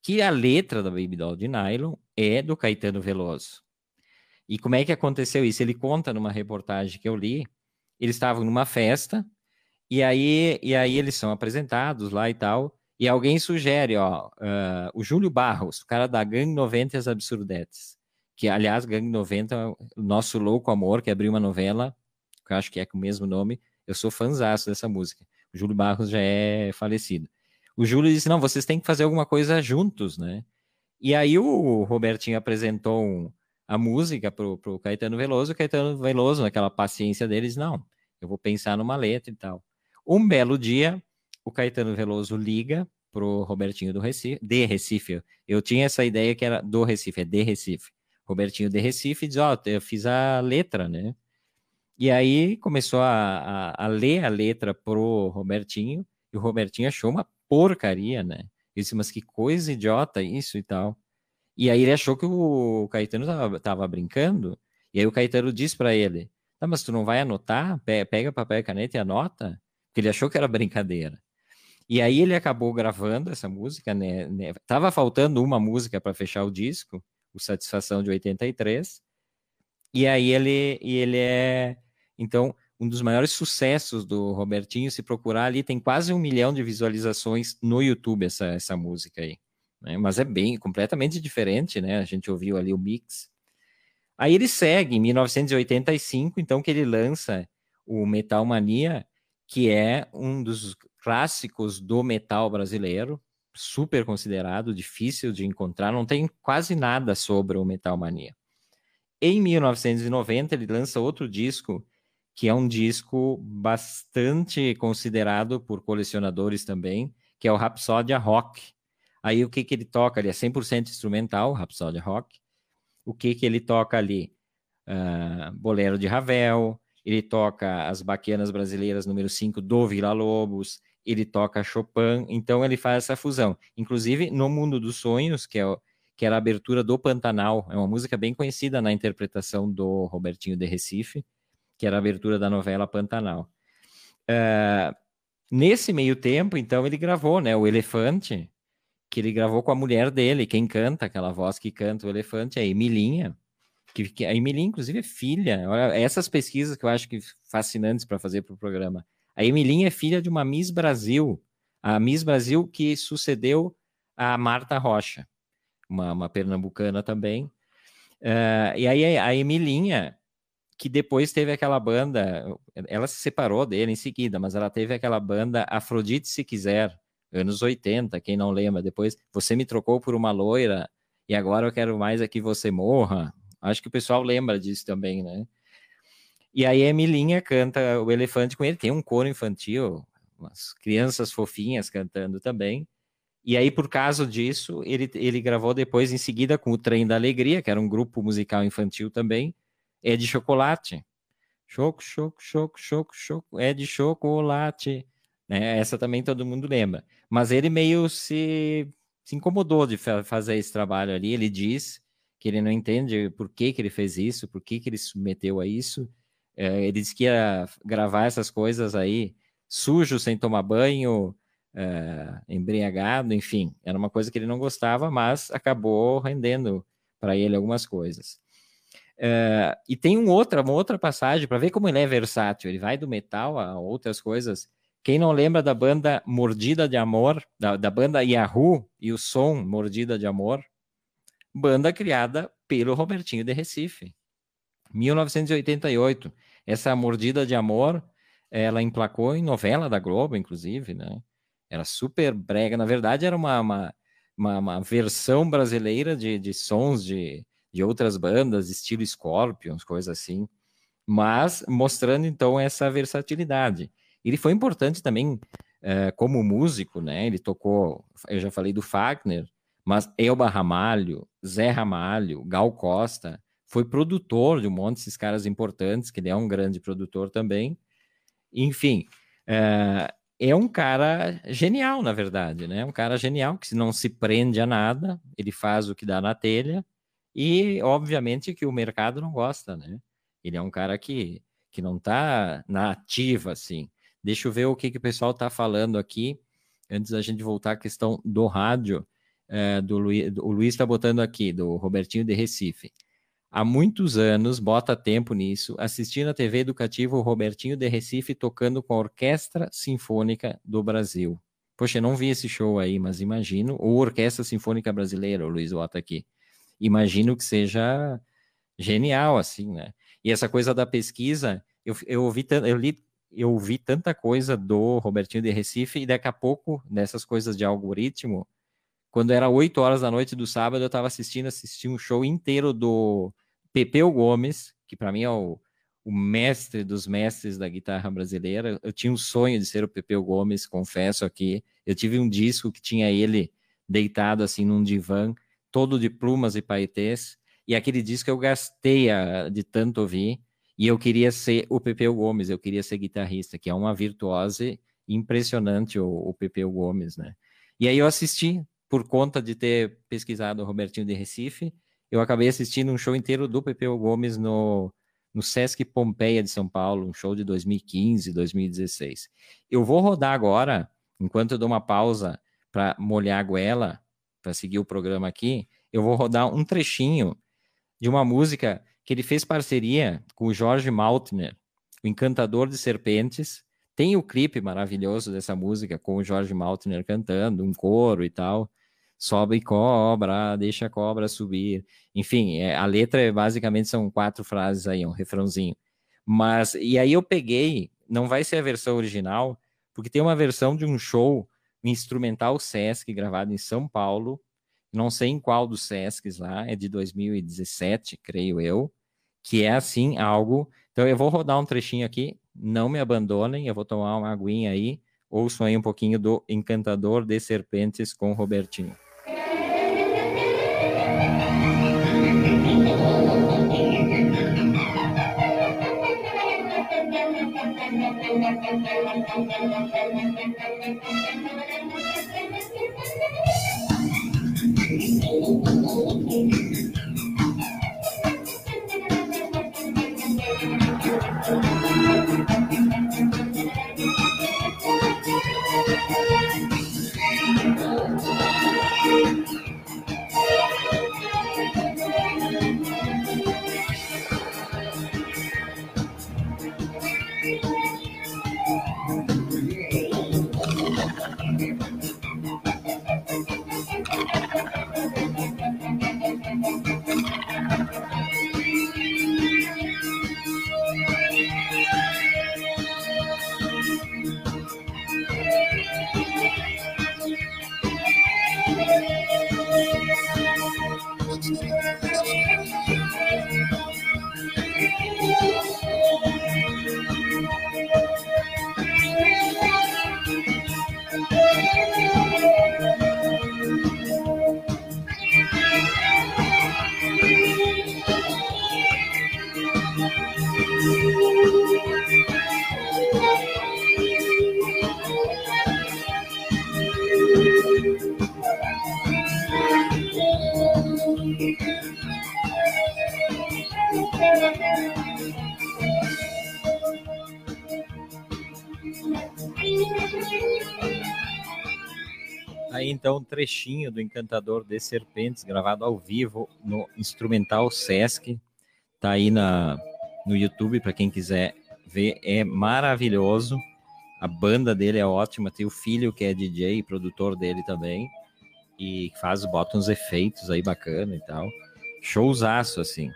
que a letra da Baby Doll de Nylon é do Caetano Veloso. E como é que aconteceu isso? Ele conta numa reportagem que eu li, eles estavam numa festa, e aí, e aí eles são apresentados lá e tal, e alguém sugere, ó, uh, o Júlio Barros, o cara da Gang 90 e as Absurdetes, que, aliás, Gang 90, o nosso louco amor, que abriu uma novela, que eu acho que é com o mesmo nome, eu sou fãzaço dessa música. O Júlio Barros já é falecido. O Júlio disse, não, vocês têm que fazer alguma coisa juntos, né? E aí o Robertinho apresentou um, a música pro, pro Caetano Veloso, o Caetano Veloso, naquela paciência deles, não, eu vou pensar numa letra e tal. Um belo dia, o Caetano Veloso liga pro Robertinho do Recife, de Recife. Eu tinha essa ideia que era do Recife, é de Recife. Robertinho de Recife diz, ó, oh, eu fiz a letra, né? E aí começou a, a, a, ler a letra pro Robertinho, e o Robertinho achou uma porcaria, né? Ele disse, mas que coisa idiota isso e tal. E aí ele achou que o Caetano tava, tava brincando, e aí o Caetano disse para ele, tá, mas tu não vai anotar? Pega papel e caneta e anota? Porque ele achou que era brincadeira. E aí ele acabou gravando essa música, né? né tava faltando uma música para fechar o disco, o Satisfação de 83. E aí ele, e ele é, então, um dos maiores sucessos do Robertinho. Se procurar ali, tem quase um milhão de visualizações no YouTube essa, essa música aí né? mas é bem completamente diferente, né? A gente ouviu ali o mix. Aí ele segue em 1985, então que ele lança o Metal Mania, que é um dos clássicos do metal brasileiro, super considerado, difícil de encontrar, não tem quase nada sobre o Metal Mania. Em 1990 ele lança outro disco, que é um disco bastante considerado por colecionadores também, que é o Rhapsody Rock, Aí o que que ele toca ali? É 100% instrumental, Rhapsody Rock. O que que ele toca ali? Uh, Bolero de Ravel, ele toca as Baquianas Brasileiras número 5 do Vila Lobos, ele toca Chopin, então ele faz essa fusão. Inclusive, no Mundo dos Sonhos, que, é que era a abertura do Pantanal, é uma música bem conhecida na interpretação do Robertinho de Recife, que era a abertura da novela Pantanal. Uh, nesse meio tempo, então, ele gravou né, o Elefante, que ele gravou com a mulher dele, quem canta, aquela voz que canta o elefante, é Emilinha. Que, que a Emilinha, inclusive, é filha. Olha, essas pesquisas que eu acho que fascinantes para fazer para o programa. A Emilinha é filha de uma Miss Brasil, a Miss Brasil que sucedeu a Marta Rocha, uma, uma pernambucana também. Uh, e aí a Emilinha, que depois teve aquela banda, ela se separou dele em seguida, mas ela teve aquela banda Afrodite Se Quiser, anos 80, quem não lembra, depois você me trocou por uma loira e agora eu quero mais é que você morra. Acho que o pessoal lembra disso também, né? E aí a Emilinha canta o elefante com ele, tem um coro infantil, umas crianças fofinhas cantando também. E aí, por causa disso, ele, ele gravou depois, em seguida, com o Trem da Alegria, que era um grupo musical infantil também, é de chocolate. Choco, choco, choco, choco, choco, é de chocolate. Né? Essa também todo mundo lembra. Mas ele meio se, se incomodou de fa fazer esse trabalho ali. Ele diz que ele não entende por que, que ele fez isso, por que, que ele submeteu a isso. É, ele disse que ia gravar essas coisas aí sujo, sem tomar banho, é, embriagado, enfim. Era uma coisa que ele não gostava, mas acabou rendendo para ele algumas coisas. É, e tem um outra, uma outra passagem para ver como ele é versátil. Ele vai do metal a outras coisas quem não lembra da banda Mordida de Amor, da, da banda Yahoo e o som Mordida de Amor? Banda criada pelo Robertinho de Recife. 1988. Essa mordida de amor, ela emplacou em novela da Globo, inclusive, né? Era super brega. Na verdade, era uma, uma, uma, uma versão brasileira de, de sons de, de outras bandas, estilo Scorpions, coisa assim. Mas mostrando, então, essa versatilidade. Ele foi importante também uh, como músico, né? Ele tocou, eu já falei do Fagner, mas Elba Ramalho, Zé Ramalho, Gal Costa, foi produtor de um monte desses caras importantes, que ele é um grande produtor também. Enfim, uh, é um cara genial, na verdade, né? Um cara genial que não se prende a nada, ele faz o que dá na telha e, obviamente, que o mercado não gosta, né? Ele é um cara que, que não está na ativa, assim. Deixa eu ver o que, que o pessoal está falando aqui, antes da gente voltar à questão do rádio. É, do Luiz, o Luiz está botando aqui, do Robertinho de Recife. Há muitos anos, bota tempo nisso, assisti na TV educativa o Robertinho de Recife tocando com a Orquestra Sinfônica do Brasil. Poxa, eu não vi esse show aí, mas imagino. Ou Orquestra Sinfônica Brasileira, o Luiz bota aqui. Imagino que seja genial, assim, né? E essa coisa da pesquisa, eu, eu, ouvi, eu li eu ouvi tanta coisa do Robertinho de Recife e daqui a pouco, nessas coisas de algoritmo, quando era 8 horas da noite do sábado, eu estava assistindo, assisti um show inteiro do Pepeu Gomes, que para mim é o, o, mestre dos mestres da guitarra brasileira. Eu tinha um sonho de ser o Pepeu Gomes, confesso aqui. Eu tive um disco que tinha ele deitado assim num divã, todo de plumas e paetês, e aquele disco eu gastei a, de tanto ouvir. E eu queria ser o Pepeu Gomes, eu queria ser guitarrista, que é uma virtuose impressionante o, o Pepeu Gomes, né? E aí eu assisti, por conta de ter pesquisado o Robertinho de Recife, eu acabei assistindo um show inteiro do Pepeu Gomes no, no Sesc Pompeia de São Paulo, um show de 2015, 2016. Eu vou rodar agora, enquanto eu dou uma pausa para molhar a goela, para seguir o programa aqui, eu vou rodar um trechinho de uma música que ele fez parceria com o Jorge Maltner, o Encantador de Serpentes. Tem o clipe maravilhoso dessa música com o Jorge Maltner cantando, um coro e tal. Sobe cobra, deixa a cobra subir. Enfim, é, a letra é, basicamente são quatro frases aí, um refrãozinho. Mas, e aí eu peguei, não vai ser a versão original, porque tem uma versão de um show instrumental Sesc gravado em São Paulo, não sei em qual dos Sescs lá, é de 2017, creio eu, que é assim algo. Então eu vou rodar um trechinho aqui, não me abandonem, eu vou tomar uma aguinha aí, ouçam aí um pouquinho do Encantador de Serpentes com Robertinho. Então um trechinho do Encantador de Serpentes, gravado ao vivo no Instrumental Sesc. Tá aí na, no YouTube para quem quiser ver. É maravilhoso. A banda dele é ótima. Tem o filho que é DJ e produtor dele também. E faz, bota uns efeitos aí bacana e tal. Showzaço, assim.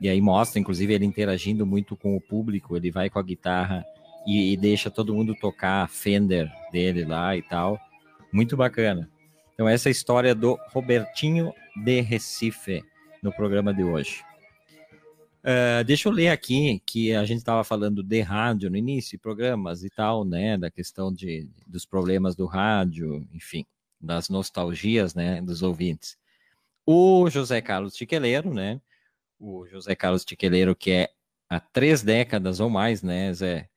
E aí mostra, inclusive, ele interagindo muito com o público, ele vai com a guitarra e, e deixa todo mundo tocar a Fender dele lá e tal. Muito bacana. Então, essa é a história do Robertinho de Recife no programa de hoje. Uh, deixa eu ler aqui que a gente estava falando de rádio no início, programas e tal, né? Da questão de, dos problemas do rádio, enfim, das nostalgias, né? Dos ouvintes. O José Carlos Tiqueleiro, né? O José Carlos Tiqueleiro, que é há três décadas ou mais, né, Zé?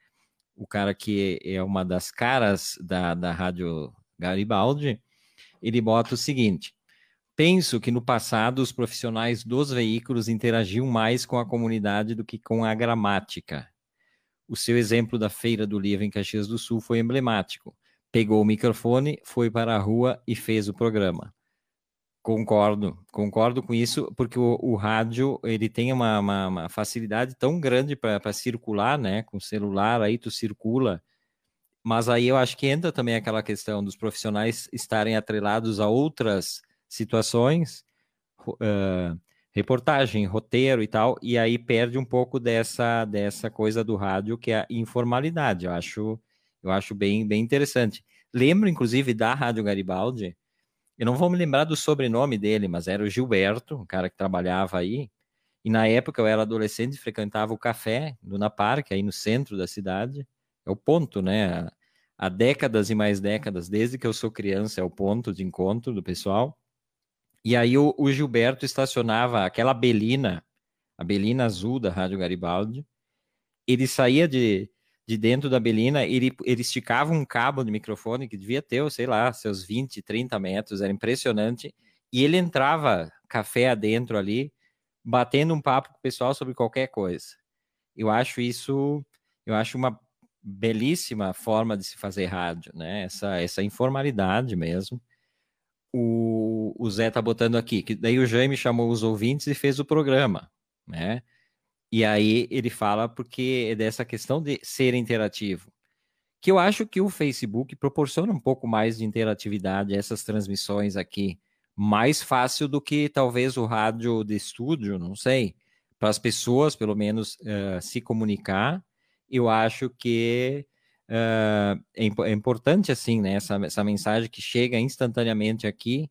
O cara que é uma das caras da, da Rádio Garibaldi, ele bota o seguinte: Penso que no passado os profissionais dos veículos interagiam mais com a comunidade do que com a gramática. O seu exemplo da Feira do Livro em Caxias do Sul foi emblemático. Pegou o microfone, foi para a rua e fez o programa. Concordo, concordo com isso, porque o, o rádio ele tem uma, uma, uma facilidade tão grande para circular, né? Com o celular aí tu circula, mas aí eu acho que entra também aquela questão dos profissionais estarem atrelados a outras situações, uh, reportagem, roteiro e tal, e aí perde um pouco dessa, dessa coisa do rádio que é a informalidade. Eu acho, eu acho bem, bem interessante. Lembro, inclusive, da Rádio Garibaldi, eu não vou me lembrar do sobrenome dele, mas era o Gilberto, um cara que trabalhava aí, e na época eu era adolescente e frequentava o café do Na Parque, aí no centro da cidade. É o ponto, né? Há décadas e mais décadas, desde que eu sou criança, é o ponto de encontro do pessoal. E aí o, o Gilberto estacionava aquela belina, a belina azul da Rádio Garibaldi. Ele saía de, de dentro da belina, ele, ele esticava um cabo de microfone que devia ter, sei lá, seus 20, 30 metros, era impressionante. E ele entrava café adentro ali, batendo um papo com o pessoal sobre qualquer coisa. Eu acho isso, eu acho uma belíssima forma de se fazer rádio, né? Essa, essa informalidade mesmo o, o Zé tá botando aqui, que daí o Jaime chamou os ouvintes e fez o programa, né? E aí ele fala porque é dessa questão de ser interativo. Que eu acho que o Facebook proporciona um pouco mais de interatividade a essas transmissões aqui, mais fácil do que talvez o rádio de estúdio, não sei. Para as pessoas, pelo menos, uh, se comunicar, eu acho que uh, é, importante, assim, né? Essa, essa mensagem que chega instantaneamente aqui,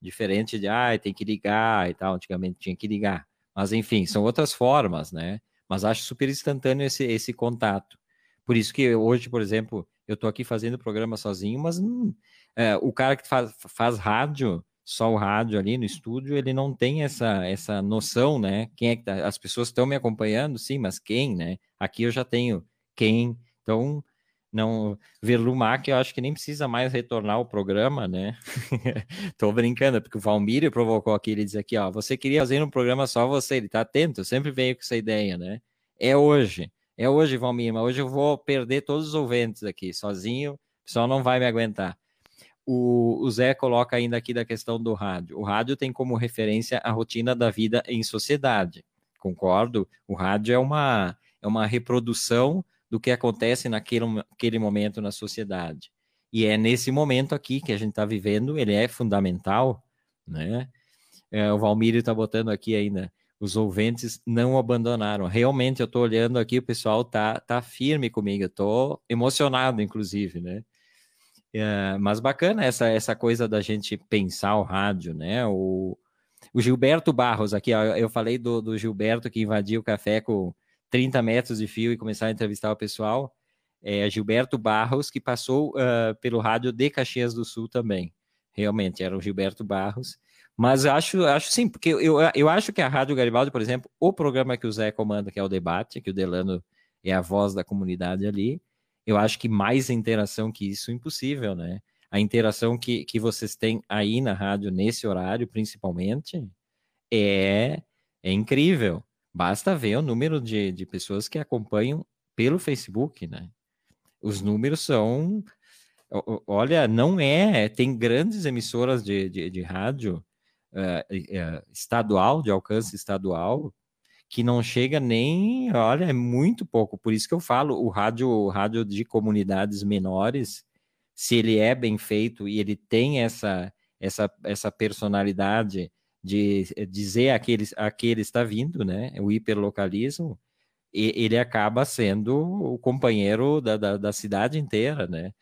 diferente de, ah, tem que ligar e tal, antigamente tinha que ligar. Mas, enfim, são outras formas, né? Mas acho super instantâneo esse, esse contato. Por isso que hoje, por exemplo, eu estou aqui fazendo o programa sozinho, mas hum, é, o cara que faz, faz rádio, só o rádio ali no estúdio, ele não tem essa, essa noção, né? Quem é que tá? As pessoas estão me acompanhando, sim, mas quem, né? Aqui eu já tenho quem. Então, não Verlumac, eu acho que nem precisa mais retornar ao programa, né? [LAUGHS] Tô brincando, porque o Valmírio provocou aqui, ele diz aqui, ó, você queria fazer um programa só você, ele tá atento, sempre veio com essa ideia, né? É hoje, é hoje, Valmir, mas hoje eu vou perder todos os ouvintes aqui, sozinho, o pessoal não vai me aguentar. O, o Zé coloca ainda aqui da questão do rádio. O rádio tem como referência a rotina da vida em sociedade. Concordo? O rádio é uma, é uma reprodução do que acontece naquele, naquele momento na sociedade. E é nesse momento aqui que a gente está vivendo, ele é fundamental, né? É, o Valmírio está botando aqui ainda, os ouvintes não abandonaram. Realmente, eu estou olhando aqui, o pessoal tá, tá firme comigo, estou emocionado, inclusive, né? É, mas bacana essa, essa coisa da gente pensar o rádio, né? O, o Gilberto Barros, aqui, ó, eu falei do, do Gilberto que invadiu o café com, 30 metros de fio e começar a entrevistar o pessoal, é Gilberto Barros, que passou uh, pelo rádio de Caxias do Sul também. Realmente, era o Gilberto Barros. Mas acho, acho sim, porque eu, eu acho que a Rádio Garibaldi, por exemplo, o programa que o Zé comanda, que é o debate, que o Delano é a voz da comunidade ali, eu acho que mais interação que isso é impossível, né? A interação que, que vocês têm aí na rádio, nesse horário, principalmente, é, é incrível. Basta ver o número de, de pessoas que acompanham pelo Facebook, né? Os números são. Olha, não é. Tem grandes emissoras de, de, de rádio uh, uh, estadual, de alcance estadual, que não chega nem. Olha, é muito pouco. Por isso que eu falo, o rádio, o rádio de comunidades menores, se ele é bem feito e ele tem essa, essa, essa personalidade de dizer a que ele, a que ele está vindo, né? O hiperlocalismo, ele acaba sendo o companheiro da, da, da cidade inteira, né?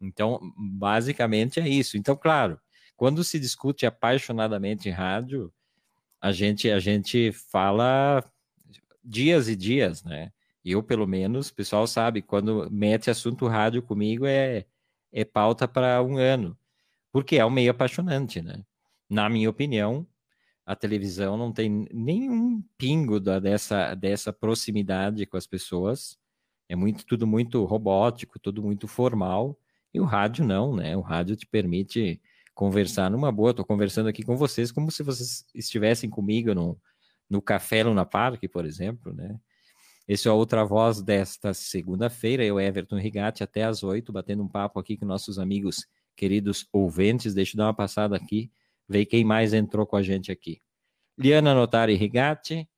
Então, basicamente é isso. Então, claro, quando se discute apaixonadamente rádio, a gente a gente fala dias e dias, né? Eu, pelo menos, o pessoal sabe, quando mete assunto rádio comigo é, é pauta para um ano, porque é um meio apaixonante, né? Na minha opinião, a televisão não tem nenhum pingo da, dessa, dessa proximidade com as pessoas. É muito tudo muito robótico, tudo muito formal. E o rádio não, né? O rádio te permite conversar numa boa. Estou conversando aqui com vocês como se vocês estivessem comigo no, no Café Luna Park, por exemplo, né? Esse é a outra voz desta segunda-feira, eu, Everton Rigatti, até às oito, batendo um papo aqui com nossos amigos queridos ouvintes. Deixa eu dar uma passada aqui, ver quem mais entrou com a gente aqui. Liana Notari Rigatti,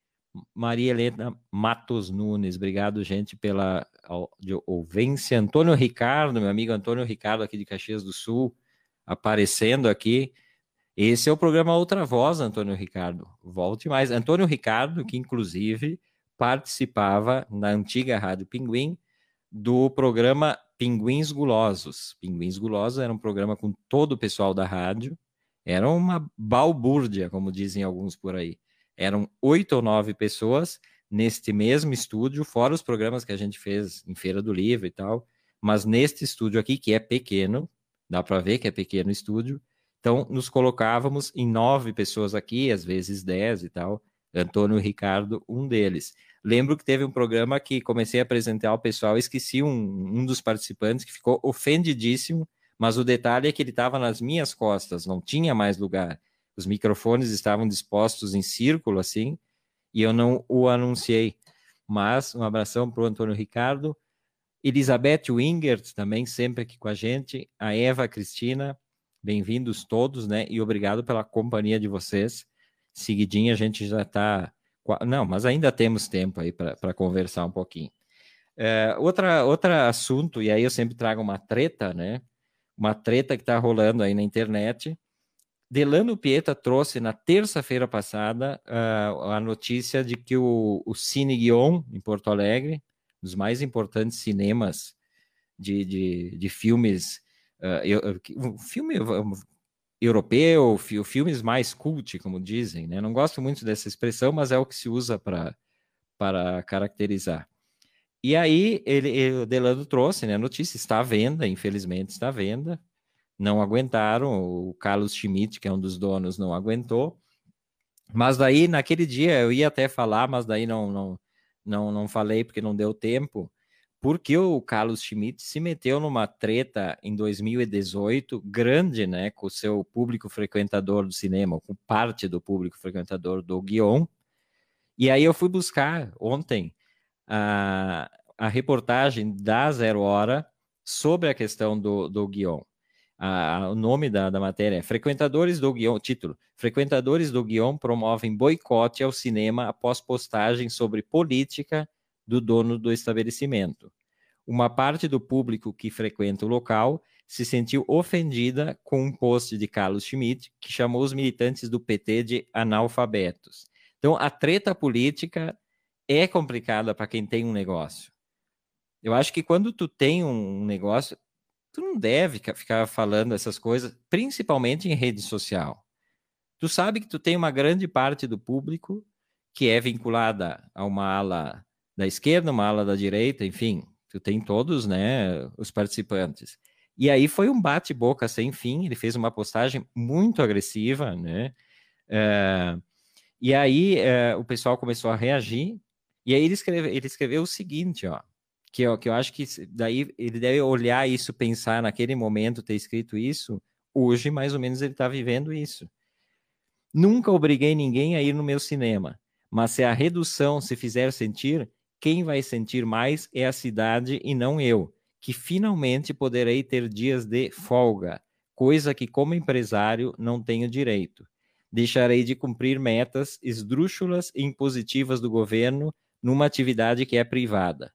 Maria Helena Matos Nunes, obrigado, gente, pela ouvência. Antônio Ricardo, meu amigo Antônio Ricardo, aqui de Caxias do Sul, aparecendo aqui. Esse é o programa Outra Voz, Antônio Ricardo. Volte mais. Antônio Ricardo, que inclusive participava na antiga Rádio Pinguim do programa Pinguins Gulosos. Pinguins Gulosos era um programa com todo o pessoal da rádio. Era uma balbúrdia, como dizem alguns por aí. Eram oito ou nove pessoas neste mesmo estúdio, fora os programas que a gente fez em Feira do Livro e tal. Mas neste estúdio aqui, que é pequeno, dá para ver que é pequeno estúdio. Então, nos colocávamos em nove pessoas aqui, às vezes dez e tal. Antônio Ricardo, um deles. Lembro que teve um programa que comecei a apresentar ao pessoal, esqueci um, um dos participantes que ficou ofendidíssimo, mas o detalhe é que ele estava nas minhas costas, não tinha mais lugar. Os microfones estavam dispostos em círculo assim, e eu não o anunciei. Mas um abração para o Antônio Ricardo, Elizabeth Wingert também sempre aqui com a gente, a Eva Cristina, bem-vindos todos, né? E obrigado pela companhia de vocês. Seguidinha a gente já está não, mas ainda temos tempo aí para conversar um pouquinho. É, outra, outro assunto, e aí eu sempre trago uma treta, né? Uma treta que está rolando aí na internet. Delano Pieta trouxe na terça-feira passada uh, a notícia de que o, o Cine Guion, em Porto Alegre, um dos mais importantes cinemas de, de, de filmes, uh, filme europeu, filmes mais cult, como dizem, né? Não gosto muito dessa expressão, mas é o que se usa para para caracterizar. E aí ele, ele, o Delano trouxe, né, a notícia está à venda, infelizmente está à venda. Não aguentaram, o Carlos Schmidt, que é um dos donos, não aguentou. Mas daí naquele dia eu ia até falar, mas daí não não não, não falei porque não deu tempo porque o Carlos Schmidt se meteu numa treta em 2018 grande, né, com o seu público frequentador do cinema, com parte do público frequentador do Guion. E aí eu fui buscar ontem a, a reportagem da Zero Hora sobre a questão do, do Guion. o nome da, da matéria é Frequentadores do Guion, título, Frequentadores do Guion promovem boicote ao cinema após postagem sobre política do dono do estabelecimento. Uma parte do público que frequenta o local se sentiu ofendida com um post de Carlos Schmidt, que chamou os militantes do PT de analfabetos. Então, a treta política é complicada para quem tem um negócio. Eu acho que quando tu tem um negócio, tu não deve ficar falando essas coisas, principalmente em rede social. Tu sabe que tu tem uma grande parte do público que é vinculada a uma ala da esquerda, uma ala da direita, enfim, tu tem todos, né, os participantes. E aí foi um bate-boca sem fim, ele fez uma postagem muito agressiva, né, uh, e aí uh, o pessoal começou a reagir, e aí ele, escreve, ele escreveu o seguinte, ó, que, ó, que eu acho que daí ele deve olhar isso, pensar naquele momento, ter escrito isso, hoje mais ou menos ele está vivendo isso. Nunca obriguei ninguém a ir no meu cinema, mas se a redução se fizer sentir, quem vai sentir mais é a cidade e não eu, que finalmente poderei ter dias de folga, coisa que, como empresário, não tenho direito. Deixarei de cumprir metas esdrúxulas e impositivas do governo numa atividade que é privada.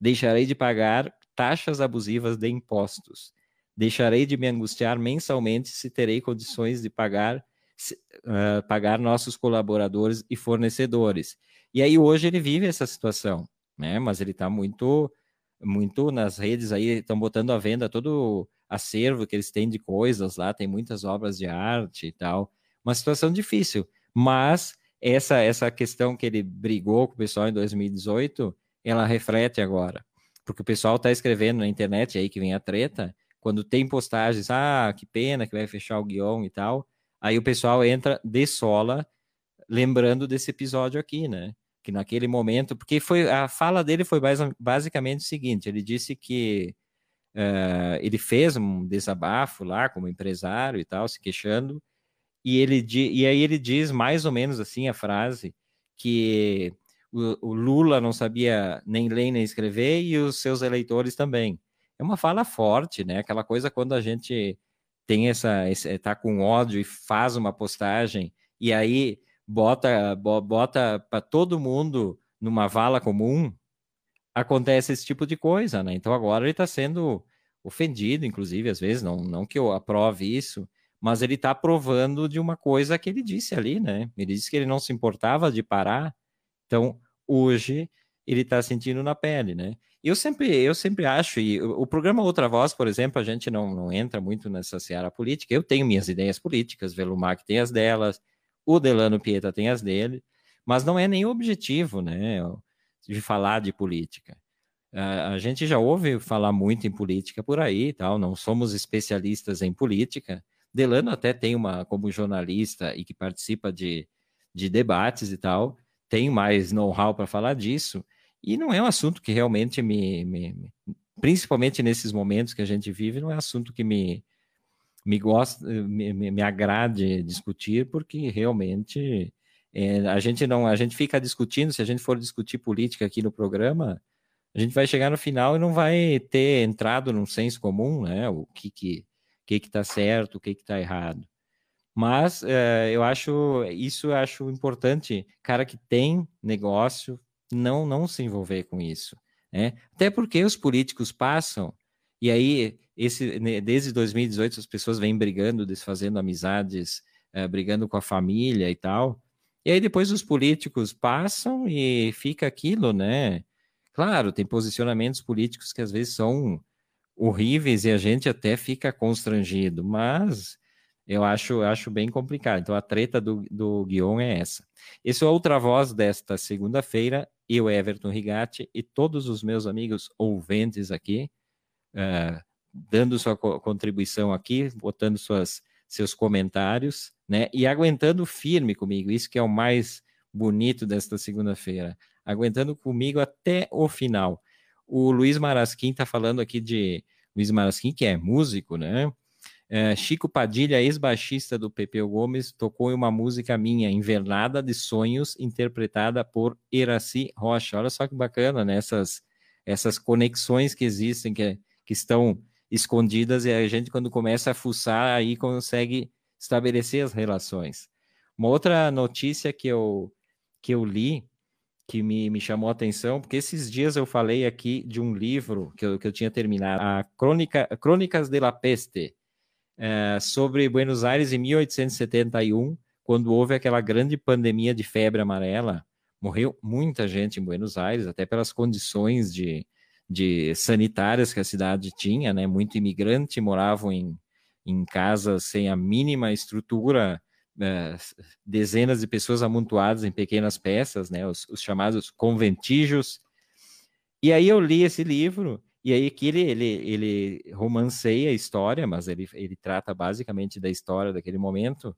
Deixarei de pagar taxas abusivas de impostos. Deixarei de me angustiar mensalmente se terei condições de pagar uh, pagar nossos colaboradores e fornecedores. E aí hoje ele vive essa situação, né? Mas ele está muito, muito nas redes aí, estão botando à venda todo acervo que eles têm de coisas lá, tem muitas obras de arte e tal. Uma situação difícil, mas essa essa questão que ele brigou com o pessoal em 2018, ela reflete agora. Porque o pessoal está escrevendo na internet aí que vem a treta, quando tem postagens, ah, que pena que vai fechar o guião e tal, aí o pessoal entra de sola, lembrando desse episódio aqui, né? Que naquele momento, porque foi a fala dele foi basicamente o seguinte: ele disse que uh, ele fez um desabafo lá como empresário e tal, se queixando, e ele e aí ele diz mais ou menos assim a frase que o, o Lula não sabia nem ler nem escrever e os seus eleitores também é uma fala forte, né? Aquela coisa quando a gente tem essa, esse, tá com ódio e faz uma postagem e aí bota bota para todo mundo numa vala comum, acontece esse tipo de coisa, né? Então agora ele está sendo ofendido, inclusive às vezes não não que eu aprove isso, mas ele está provando de uma coisa que ele disse ali, né? Ele disse que ele não se importava de parar. Então hoje ele está sentindo na pele, né? Eu sempre, eu sempre acho, e o, o, programa Outra Voz, por exemplo, a gente não, não entra muito nessa seara política. Eu tenho minhas ideias políticas, Velumac tem as delas, o Delano Pieta tem as dele, mas não é o objetivo, né, de falar de política. A, gente já ouve falar muito em política por aí, tal. Não somos especialistas em política. Delano até tem uma, como jornalista e que participa de, de debates e tal, tem mais know-how para falar disso. E não é um assunto que realmente me, me, me, principalmente nesses momentos que a gente vive, não é um assunto que me me gosta, me, me agrade discutir, porque realmente é, a gente não, a gente fica discutindo, se a gente for discutir política aqui no programa, a gente vai chegar no final e não vai ter entrado num senso comum, né? O que que que está certo, o que que está errado. Mas é, eu acho isso eu acho importante, cara que tem negócio, não não se envolver com isso, né? Até porque os políticos passam e aí esse né, desde 2018 as pessoas vêm brigando, desfazendo amizades, é, brigando com a família e tal. E aí depois os políticos passam e fica aquilo, né? Claro, tem posicionamentos políticos que às vezes são horríveis e a gente até fica constrangido, mas eu acho, acho bem complicado. Então a treta do, do Guion é essa. Esse é outra voz desta segunda-feira eu, Everton Rigatti, e todos os meus amigos ouvintes aqui, uh, dando sua co contribuição aqui, botando suas, seus comentários, né? E aguentando firme comigo, isso que é o mais bonito desta segunda-feira, aguentando comigo até o final. O Luiz Marasquim está falando aqui de Luiz Marasquim, que é músico, né? É, Chico Padilha, ex-baixista do Pepeu Gomes, tocou em uma música minha, Invernada de Sonhos, interpretada por Iraci Rocha. Olha só que bacana, né? Essas, essas conexões que existem, que, que estão escondidas, e a gente, quando começa a fuçar, aí consegue estabelecer as relações. Uma outra notícia que eu, que eu li, que me, me chamou a atenção, porque esses dias eu falei aqui de um livro que eu, que eu tinha terminado, a Crônica, Crônicas de la Peste, é, sobre Buenos Aires em 1871, quando houve aquela grande pandemia de febre amarela. Morreu muita gente em Buenos Aires, até pelas condições de, de sanitárias que a cidade tinha, né? Muito imigrante moravam em, em casas sem a mínima estrutura, é, dezenas de pessoas amontoadas em pequenas peças, né? Os, os chamados conventígios. E aí eu li esse livro e aí que ele, ele, ele romanceia a história, mas ele, ele trata basicamente da história daquele momento.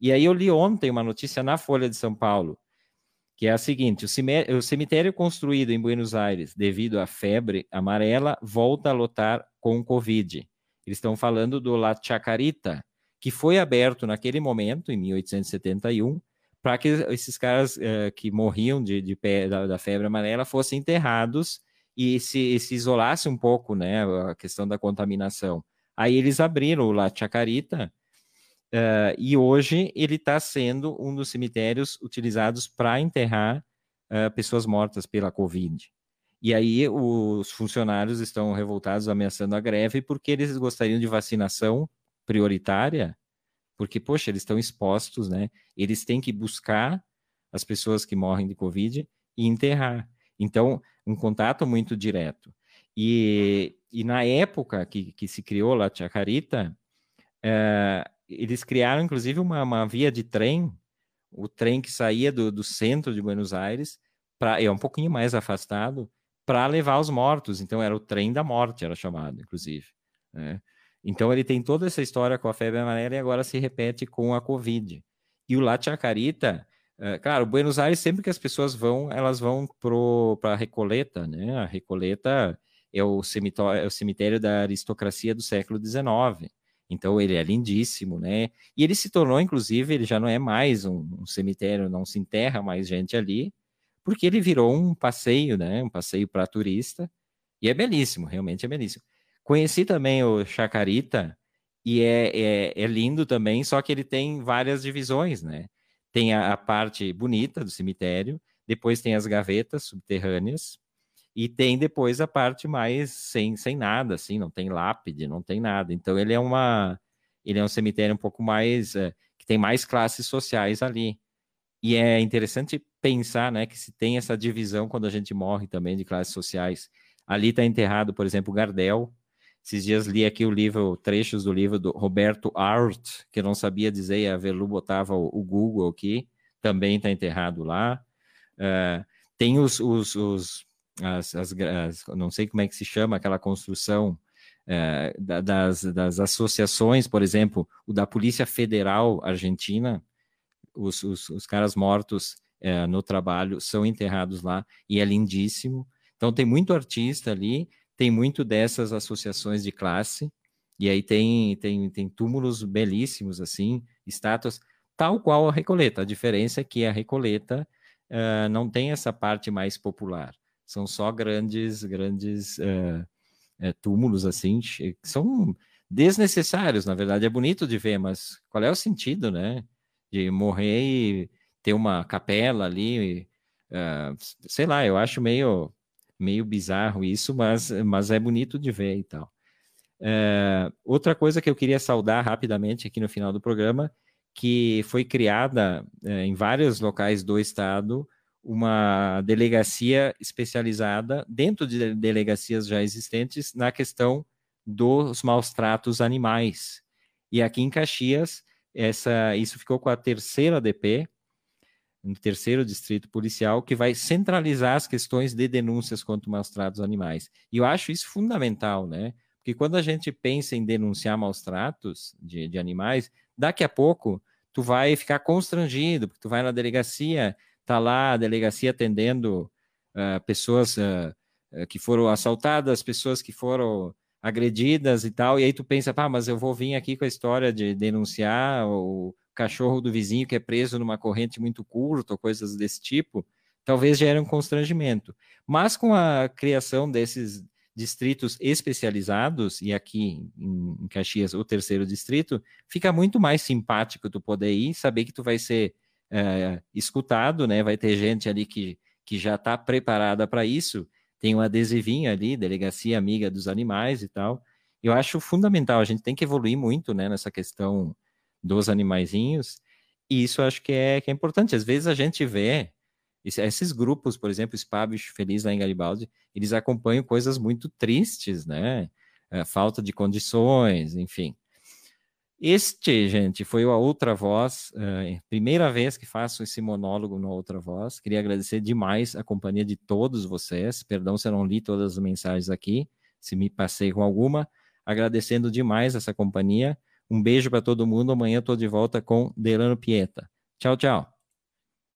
E aí eu li ontem uma notícia na Folha de São Paulo, que é a seguinte: o cemitério construído em Buenos Aires devido à febre amarela volta a lotar com Covid. Eles estão falando do La Chacarita, que foi aberto naquele momento, em 1871, para que esses caras uh, que morriam de, de pé, da, da febre amarela fossem enterrados e se, se isolasse um pouco, né, a questão da contaminação. Aí eles abriram o La Chacarita, uh, e hoje ele está sendo um dos cemitérios utilizados para enterrar uh, pessoas mortas pela Covid. E aí os funcionários estão revoltados, ameaçando a greve, porque eles gostariam de vacinação prioritária porque, poxa, eles estão expostos, né? Eles têm que buscar as pessoas que morrem de Covid e enterrar. Então, um contato muito direto. E, e na época que, que se criou lá Chacarita, é, eles criaram, inclusive, uma, uma via de trem, o trem que saía do, do centro de Buenos Aires, pra, é um pouquinho mais afastado, para levar os mortos. Então, era o trem da morte, era chamado, inclusive. Né? Então, ele tem toda essa história com a febre amarela e agora se repete com a Covid. E o La Chacarita, é, claro, Buenos Aires, sempre que as pessoas vão, elas vão para a Recoleta, né? A Recoleta é o, cemitério, é o cemitério da aristocracia do século XIX. Então ele é lindíssimo, né? E ele se tornou, inclusive, ele já não é mais um, um, cemitério, não se enterra mais gente ali, porque ele virou um passeio, né? Um passeio para turista. E é belíssimo, realmente é belíssimo. Conheci também o Chacarita e é, é, é lindo também, só que ele tem várias divisões, né? Tem a, a parte bonita do cemitério, depois tem as gavetas subterrâneas, e tem depois a parte mais sem, sem nada, assim, não tem lápide, não tem nada. Então ele é uma ele é um cemitério um pouco mais é, que tem mais classes sociais ali. E é interessante pensar, né, que se tem essa divisão quando a gente morre também de classes sociais. Ali está enterrado, por exemplo, Gardel, esses dias li aqui o livro, trechos do livro do Roberto Art, que eu não sabia dizer, e a Velu botava o, o Google aqui, também está enterrado lá. Uh, tem os, os, os as, as, as, não sei como é que se chama aquela construção uh, das, das associações, por exemplo, o da Polícia Federal Argentina, os, os, os caras mortos uh, no trabalho são enterrados lá, e é lindíssimo. Então tem muito artista ali, tem muito dessas associações de classe, e aí tem, tem, tem túmulos belíssimos, assim, estátuas, tal qual a Recoleta. A diferença é que a Recoleta uh, não tem essa parte mais popular. São só grandes, grandes uh, uh, túmulos, assim, que são desnecessários, na verdade. É bonito de ver, mas qual é o sentido, né? De morrer e ter uma capela ali, sei lá, eu acho meio meio bizarro isso, mas, mas é bonito de ver e tal. É, outra coisa que eu queria saudar rapidamente aqui no final do programa, que foi criada é, em vários locais do estado uma delegacia especializada dentro de delegacias já existentes na questão dos maus tratos animais. E aqui em Caxias, essa, isso ficou com a terceira DP, no terceiro distrito policial, que vai centralizar as questões de denúncias contra maus tratos animais. E eu acho isso fundamental, né? Porque quando a gente pensa em denunciar maus tratos de, de animais, daqui a pouco tu vai ficar constrangido, porque tu vai na delegacia, tá lá a delegacia atendendo uh, pessoas uh, que foram assaltadas, pessoas que foram agredidas e tal, e aí tu pensa, pá, mas eu vou vir aqui com a história de denunciar o cachorro do vizinho que é preso numa corrente muito curta, ou coisas desse tipo, talvez gere um constrangimento. Mas com a criação desses distritos especializados, e aqui em Caxias, o terceiro distrito, fica muito mais simpático tu poder ir, saber que tu vai ser é, escutado, né? Vai ter gente ali que, que já está preparada para isso, tem um adesivinho ali, delegacia amiga dos animais e tal. Eu acho fundamental, a gente tem que evoluir muito, né, nessa questão dos animaizinhos, e isso acho que é, que é importante. Às vezes a gente vê esses grupos, por exemplo, Spabish Feliz lá em Garibaldi, eles acompanham coisas muito tristes, né? É, falta de condições, enfim. Este, gente, foi a Outra Voz, uh, primeira vez que faço esse monólogo no Outra Voz. Queria agradecer demais a companhia de todos vocês. Perdão se eu não li todas as mensagens aqui, se me passei com alguma. Agradecendo demais essa companhia. Um beijo para todo mundo. Amanhã estou de volta com Delano Pieta. Tchau, tchau.